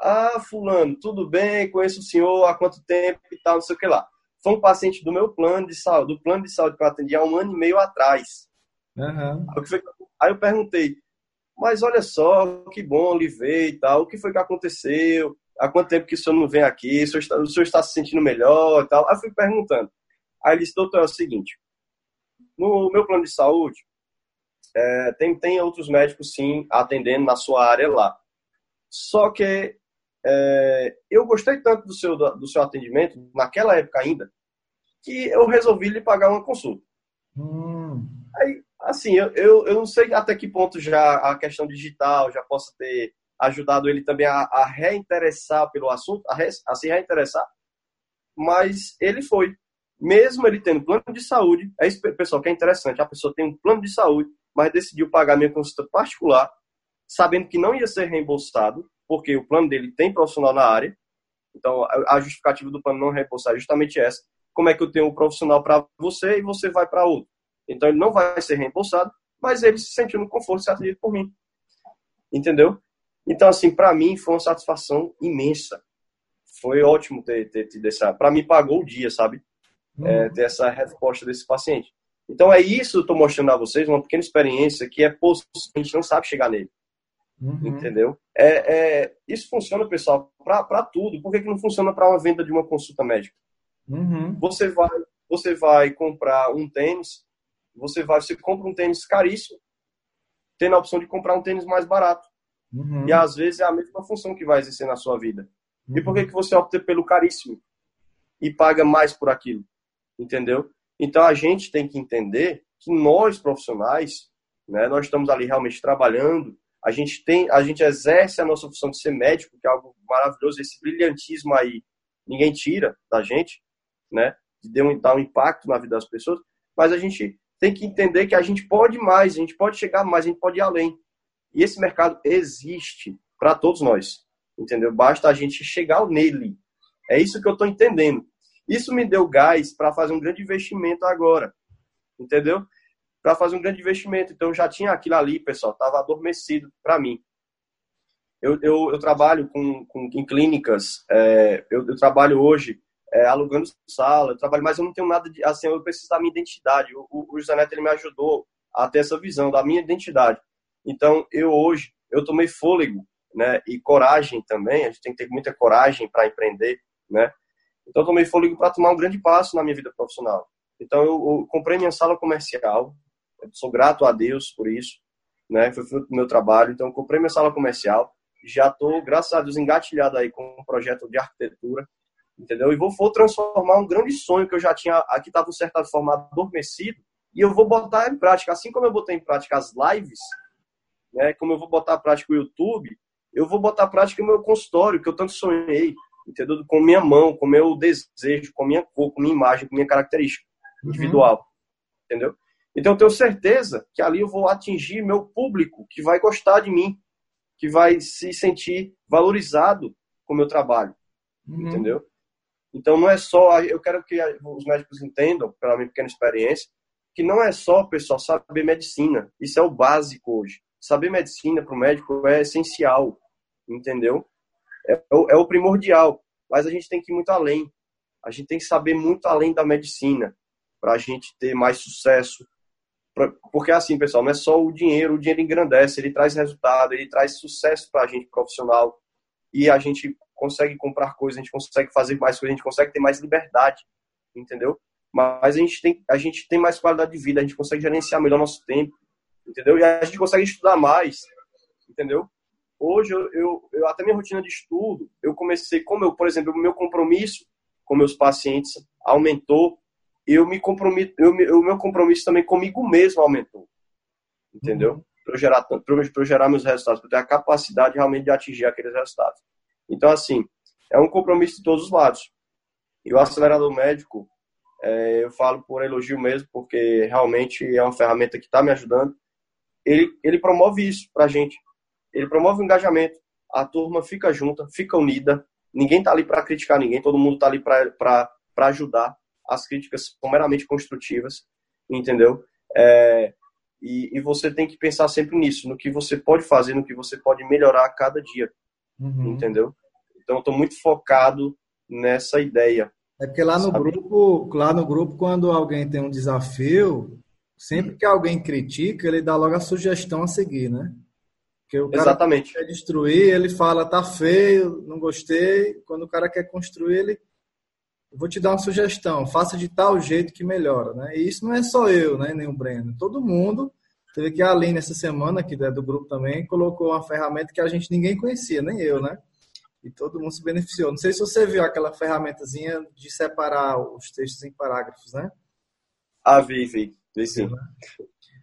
ah, fulano, tudo bem, conheço o senhor há quanto tempo e tal, não sei o que lá. Foi um paciente do meu plano de saúde, do plano de saúde que eu atendi há um ano e meio atrás. Uhum. Aí eu perguntei, mas olha só, que bom lhe ver e tal, o que foi que aconteceu? Há quanto tempo que o senhor não vem aqui? O senhor está, o senhor está se sentindo melhor e tal? Aí eu fui perguntando. Aí ele disse, doutor, é o seguinte, no meu plano de saúde, é, tem, tem outros médicos, sim, atendendo na sua área lá. Só que é, eu gostei tanto do seu, do seu atendimento, naquela época ainda, que eu resolvi lhe pagar uma consulta. Hum. Aí, assim, eu, eu, eu não sei até que ponto já a questão digital já possa ter ajudado ele também a, a reinteressar pelo assunto, a, re, a se reinteressar, mas ele foi. Mesmo ele tendo plano de saúde, é isso, pessoal, que é interessante, a pessoa tem um plano de saúde, mas decidiu pagar minha consulta particular, sabendo que não ia ser reembolsado, porque o plano dele tem profissional na área. Então, a justificativa do plano não reembolsar é justamente essa. Como é que eu tenho um profissional para você e você vai para outro? Então, ele não vai ser reembolsado, mas ele se sentiu no conforto de ser atendido por mim. Entendeu? Então, assim, para mim foi uma satisfação imensa. Foi ótimo ter, ter tido essa. Para mim, pagou o dia, sabe? Uhum. É, ter essa resposta desse paciente. Então é isso que eu estou mostrando a vocês, uma pequena experiência que é possível, a gente não sabe chegar nele. Uhum. Entendeu? É, é, isso funciona, pessoal, para tudo. Por que, que não funciona para uma venda de uma consulta médica? Uhum. Você vai você vai comprar um tênis, você vai você compra um tênis caríssimo, tendo a opção de comprar um tênis mais barato. Uhum. E às vezes é a mesma função que vai exercer na sua vida. E por que, uhum. que você opta pelo caríssimo e paga mais por aquilo? Entendeu? Então a gente tem que entender que nós profissionais, né, nós estamos ali realmente trabalhando, a gente tem, a gente exerce a nossa função de ser médico, que é algo maravilhoso, esse brilhantismo aí ninguém tira da gente, né, de dar um impacto na vida das pessoas, mas a gente tem que entender que a gente pode mais, a gente pode chegar mais, a gente pode ir além. E esse mercado existe para todos nós, entendeu? Basta a gente chegar nele. É isso que eu estou entendendo. Isso me deu gás para fazer um grande investimento agora, entendeu? Para fazer um grande investimento. Então, já tinha aquilo ali, pessoal, estava adormecido para mim. Eu, eu, eu, trabalho com, com, em clínicas, é, eu, eu, trabalho hoje é, alugando sala, eu trabalho, mas eu não tenho nada de. Assim, eu preciso da minha identidade. O, o, José Neto ele me ajudou a ter essa visão da minha identidade. Então, eu hoje, eu tomei fôlego né, e coragem também, a gente tem que ter muita coragem para empreender, né? Então, eu tomei fôlego para tomar um grande passo na minha vida profissional. Então, eu, eu comprei minha sala comercial, sou grato a Deus por isso, né? Foi fruto do meu trabalho. Então, comprei minha sala comercial, já estou, graças a Deus, engatilhado aí com um projeto de arquitetura, entendeu? E vou, vou transformar um grande sonho que eu já tinha, aqui estava, de certa forma, adormecido, e eu vou botar em prática. Assim como eu botei em prática as lives, né? Como eu vou botar em prática o YouTube, eu vou botar em prática o meu consultório, que eu tanto sonhei, entendeu? Com minha mão, com meu desejo, com minha cor, com minha imagem, com minha característica uhum. individual, entendeu? Então eu tenho certeza que ali eu vou atingir meu público que vai gostar de mim, que vai se sentir valorizado com o meu trabalho, uhum. entendeu? Então não é só, eu quero que os médicos entendam, pela minha pequena experiência, que não é só, pessoal, saber medicina. Isso é o básico hoje. Saber medicina para o médico é essencial, entendeu? É, é o primordial. Mas a gente tem que ir muito além. A gente tem que saber muito além da medicina para a gente ter mais sucesso. Porque assim, pessoal, não é só o dinheiro, o dinheiro engrandece, ele traz resultado, ele traz sucesso para a gente profissional e a gente consegue comprar coisas, a gente consegue fazer mais coisas, a gente consegue ter mais liberdade, entendeu? Mas a gente tem, a gente tem mais qualidade de vida, a gente consegue gerenciar melhor nosso tempo, entendeu? E a gente consegue estudar mais, entendeu? Hoje, eu, eu, eu até minha rotina de estudo, eu comecei, como eu, por exemplo, o meu compromisso com meus pacientes aumentou, eu me comprometo, eu, o meu compromisso também comigo mesmo aumentou, entendeu? Uhum. Para eu gerar, gerar meus resultados, para ter a capacidade realmente de atingir aqueles resultados. Então, assim, é um compromisso de todos os lados. E o acelerador médico, é, eu falo por elogio mesmo, porque realmente é uma ferramenta que está me ajudando. Ele, ele promove isso para a gente. Ele promove o engajamento. A turma fica junta, fica unida. Ninguém está ali para criticar ninguém, todo mundo está ali para ajudar. As críticas são meramente construtivas, entendeu? É, e, e, você tem que pensar sempre nisso, no que você pode fazer, no que você pode melhorar a cada dia, uhum. entendeu? Então, estou muito focado nessa ideia. É porque lá no sabe? grupo, lá no grupo, quando alguém tem um desafio, sempre que alguém critica, ele dá logo a sugestão a seguir, né? Porque o cara Exatamente. quer destruir, ele fala, tá feio, não gostei. Quando o cara quer construir, ele vou te dar uma sugestão, faça de tal jeito que melhora, né? E isso não é só eu, né, nem o Breno, todo mundo. Teve que a Aline essa semana, que é do grupo também, colocou uma ferramenta que a gente ninguém conhecia, nem eu, né? E todo mundo se beneficiou. Não sei se você viu aquela ferramentazinha de separar os textos em parágrafos, né? Ah, vi, vi. Vi sim.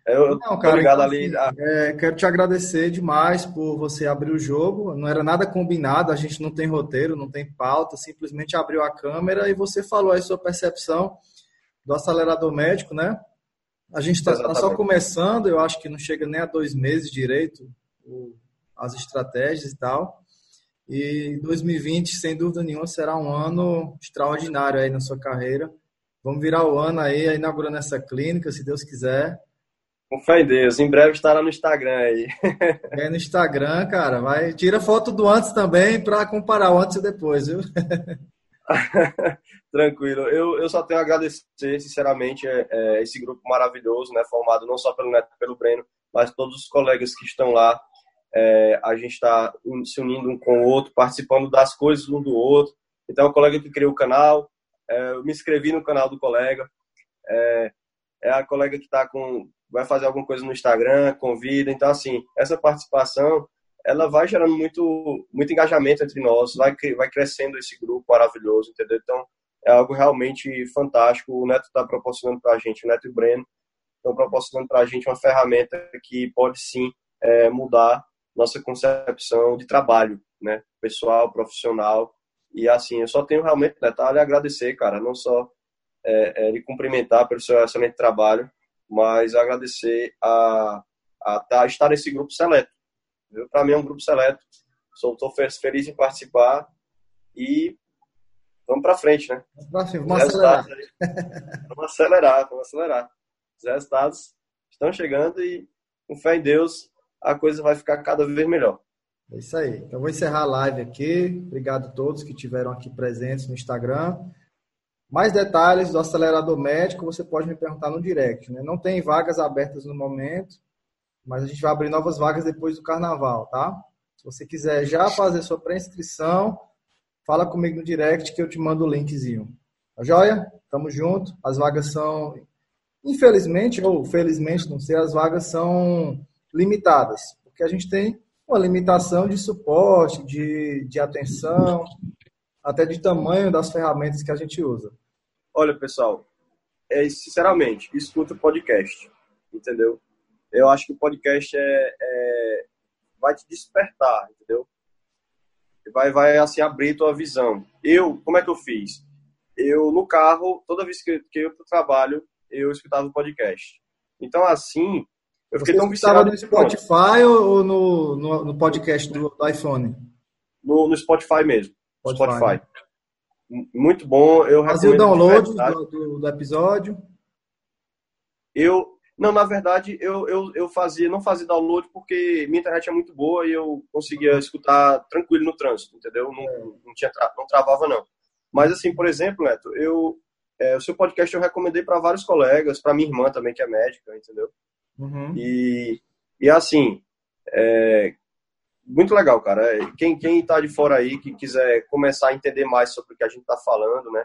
Né? Eu não, cara, então, ali. Assim, é, quero te agradecer demais por você abrir o jogo. Não era nada combinado, a gente não tem roteiro, não tem pauta, simplesmente abriu a câmera e você falou aí sua percepção do acelerador médico, né? A gente está tá só começando, eu acho que não chega nem a dois meses direito as estratégias e tal. E 2020, sem dúvida nenhuma, será um ano extraordinário aí na sua carreira. Vamos virar o ano aí, inaugurando essa clínica, se Deus quiser. Com fé em Deus. Em breve estará no Instagram aí. É no Instagram, cara. Vai, tira foto do antes também para comparar o antes e depois, viu? Tranquilo. Eu, eu só tenho a agradecer, sinceramente, é, é, esse grupo maravilhoso, né, formado não só pelo Neto, pelo Breno, mas todos os colegas que estão lá. É, a gente está se unindo um com o outro, participando das coisas um do outro. Então, o colega que criou o canal, é, eu me inscrevi no canal do colega. É, é a colega que está com vai fazer alguma coisa no Instagram, convida. Então, assim, essa participação, ela vai gerando muito, muito engajamento entre nós, vai, vai crescendo esse grupo maravilhoso, entendeu? Então, é algo realmente fantástico. O Neto está proporcionando para a gente, o Neto e o Breno estão proporcionando para a gente uma ferramenta que pode sim é, mudar nossa concepção de trabalho, né? Pessoal, profissional. E assim, eu só tenho realmente, Neto, a agradecer, cara, não só é, é, cumprimentar pelo seu excelente trabalho, mas agradecer a, a, a estar nesse grupo seleto. Para mim é um grupo seleto. Estou feliz em participar e vamos para frente, né? Vamos acelerar. vamos acelerar, vamos acelerar. Os resultados estão chegando e, com fé em Deus, a coisa vai ficar cada vez melhor. É isso aí. Então, vou encerrar a live aqui. Obrigado a todos que tiveram aqui presentes no Instagram. Mais detalhes do acelerador médico você pode me perguntar no direct. Né? Não tem vagas abertas no momento, mas a gente vai abrir novas vagas depois do carnaval, tá? Se você quiser já fazer sua pré-inscrição, fala comigo no direct que eu te mando o linkzinho. Tá joia? Tamo junto. As vagas são, infelizmente ou felizmente, não sei, as vagas são limitadas, porque a gente tem uma limitação de suporte, de, de atenção, até de tamanho das ferramentas que a gente usa. Olha, pessoal, é, sinceramente, escuta o podcast, entendeu? Eu acho que o podcast é, é, vai te despertar, entendeu? vai, vai assim, abrir tua visão. Eu, como é que eu fiz? Eu, no carro, toda vez que, que eu ia pro trabalho, eu escutava o podcast. Então, assim, eu fiquei Você tão viciado. no Spotify ou no, no, no podcast do, do iPhone? No, no, Spotify mesmo. Spotify. Spotify. Muito bom. Eu Fazia o download do, do, do, episódio? Eu, não, na verdade, eu, eu, eu fazia, não fazia download porque minha internet é muito boa e eu conseguia escutar tranquilo no trânsito, entendeu? Não, é. não, tinha, não travava, não. Mas, assim, por exemplo, Neto, eu, é, o seu podcast eu recomendei para vários colegas, para minha irmã também, que é médica, entendeu? Uhum. E, e, assim, é, muito legal, cara. Quem, quem tá de fora aí, que quiser começar a entender mais sobre o que a gente tá falando, né?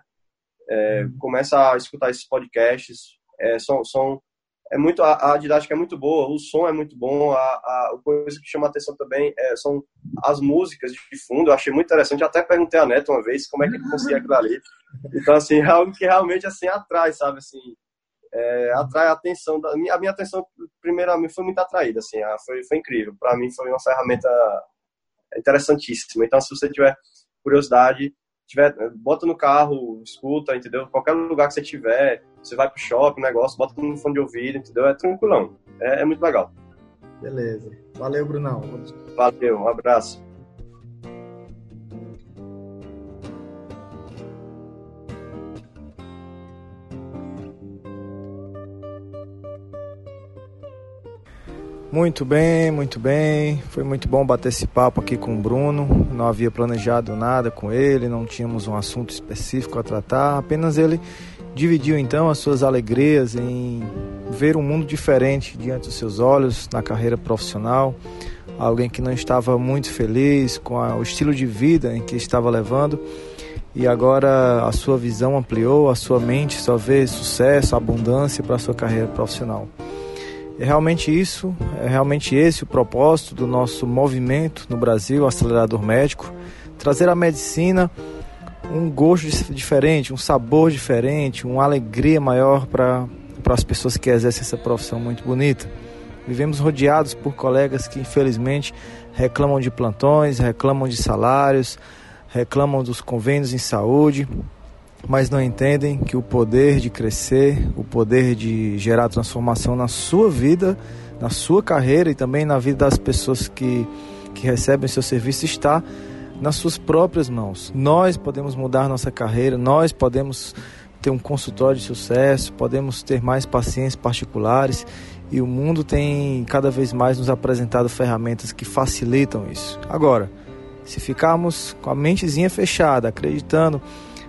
É, começa a escutar esses podcasts. É, são, são é muito a, a, didática é muito boa, o som é muito bom, a, a coisa que chama atenção também é, são as músicas de fundo. Eu achei muito interessante. até perguntei a Neto uma vez como é que ele conseguia aquilo ali. Então assim, é algo que realmente assim atrai, sabe assim, é, atrai a atenção da a minha atenção primeiramente foi muito atraída, assim, foi foi incrível. Para mim foi uma ferramenta interessantíssima. Então se você tiver curiosidade, tiver, bota no carro, escuta, entendeu? Qualquer lugar que você tiver, você vai pro shopping, negócio, bota no fone de ouvido, entendeu? É tranquilão. É, é muito legal. Beleza. Valeu, Brunão. Valeu, um abraço. Muito bem, muito bem. Foi muito bom bater esse papo aqui com o Bruno. Não havia planejado nada com ele, não tínhamos um assunto específico a tratar, apenas ele dividiu então as suas alegrias em ver um mundo diferente diante dos seus olhos na carreira profissional. Alguém que não estava muito feliz com a, o estilo de vida em que estava levando e agora a sua visão ampliou, a sua mente só vê sucesso, abundância para a sua carreira profissional. É realmente isso, é realmente esse o propósito do nosso movimento no Brasil, Acelerador Médico, trazer a medicina um gosto diferente, um sabor diferente, uma alegria maior para as pessoas que exercem essa profissão muito bonita. Vivemos rodeados por colegas que infelizmente reclamam de plantões, reclamam de salários, reclamam dos convênios em saúde, mas não entendem que o poder de crescer, o poder de gerar transformação na sua vida, na sua carreira e também na vida das pessoas que, que recebem seu serviço está nas suas próprias mãos. Nós podemos mudar nossa carreira, nós podemos ter um consultório de sucesso, podemos ter mais pacientes particulares e o mundo tem cada vez mais nos apresentado ferramentas que facilitam isso. Agora, se ficarmos com a mentezinha fechada, acreditando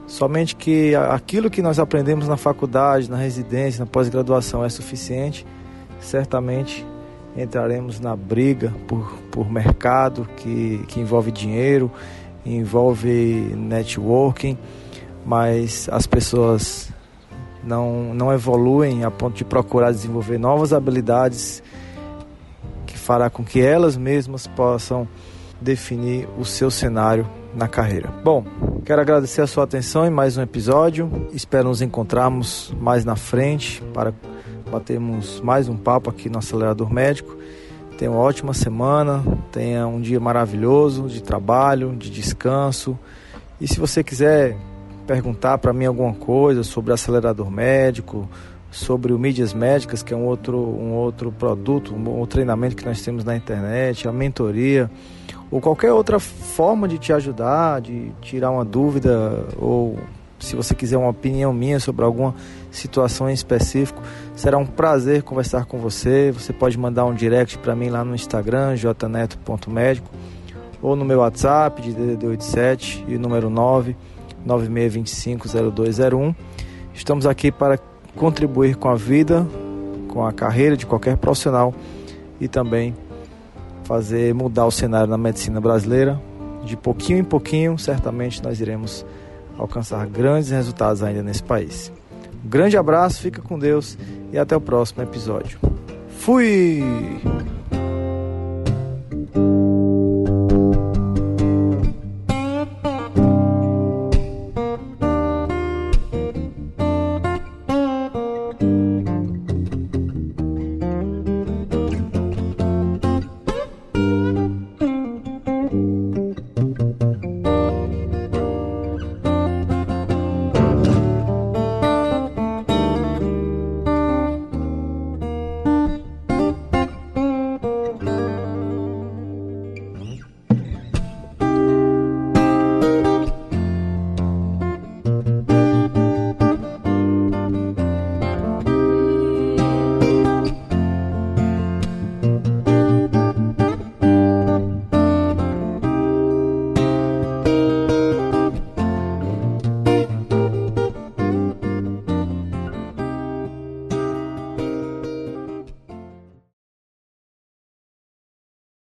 somente que aquilo que nós aprendemos na faculdade, na residência, na pós-graduação é suficiente, certamente entraremos na briga por, por mercado que, que envolve dinheiro, envolve networking, mas as pessoas não, não evoluem a ponto de procurar desenvolver novas habilidades que fará com que elas mesmas possam definir o seu cenário na carreira. Bom, quero agradecer a sua atenção em mais um episódio. Espero nos encontrarmos mais na frente para batermos mais um papo aqui no Acelerador Médico. Tenha uma ótima semana, tenha um dia maravilhoso de trabalho, de descanso. E se você quiser perguntar para mim alguma coisa sobre acelerador médico, sobre o Mídias Médicas, que é um outro, um outro produto, um, um treinamento que nós temos na internet, a mentoria, ou qualquer outra forma de te ajudar, de tirar uma dúvida, ou se você quiser uma opinião minha sobre alguma situação em específico, será um prazer conversar com você. Você pode mandar um direct para mim lá no Instagram, jneto.médico, ou no meu WhatsApp de DDD87 e número 9 96250201. Estamos aqui para contribuir com a vida, com a carreira de qualquer profissional e também fazer mudar o cenário na medicina brasileira. De pouquinho em pouquinho, certamente nós iremos alcançar grandes resultados ainda nesse país. Um grande abraço, fica com Deus e até o próximo episódio. Fui!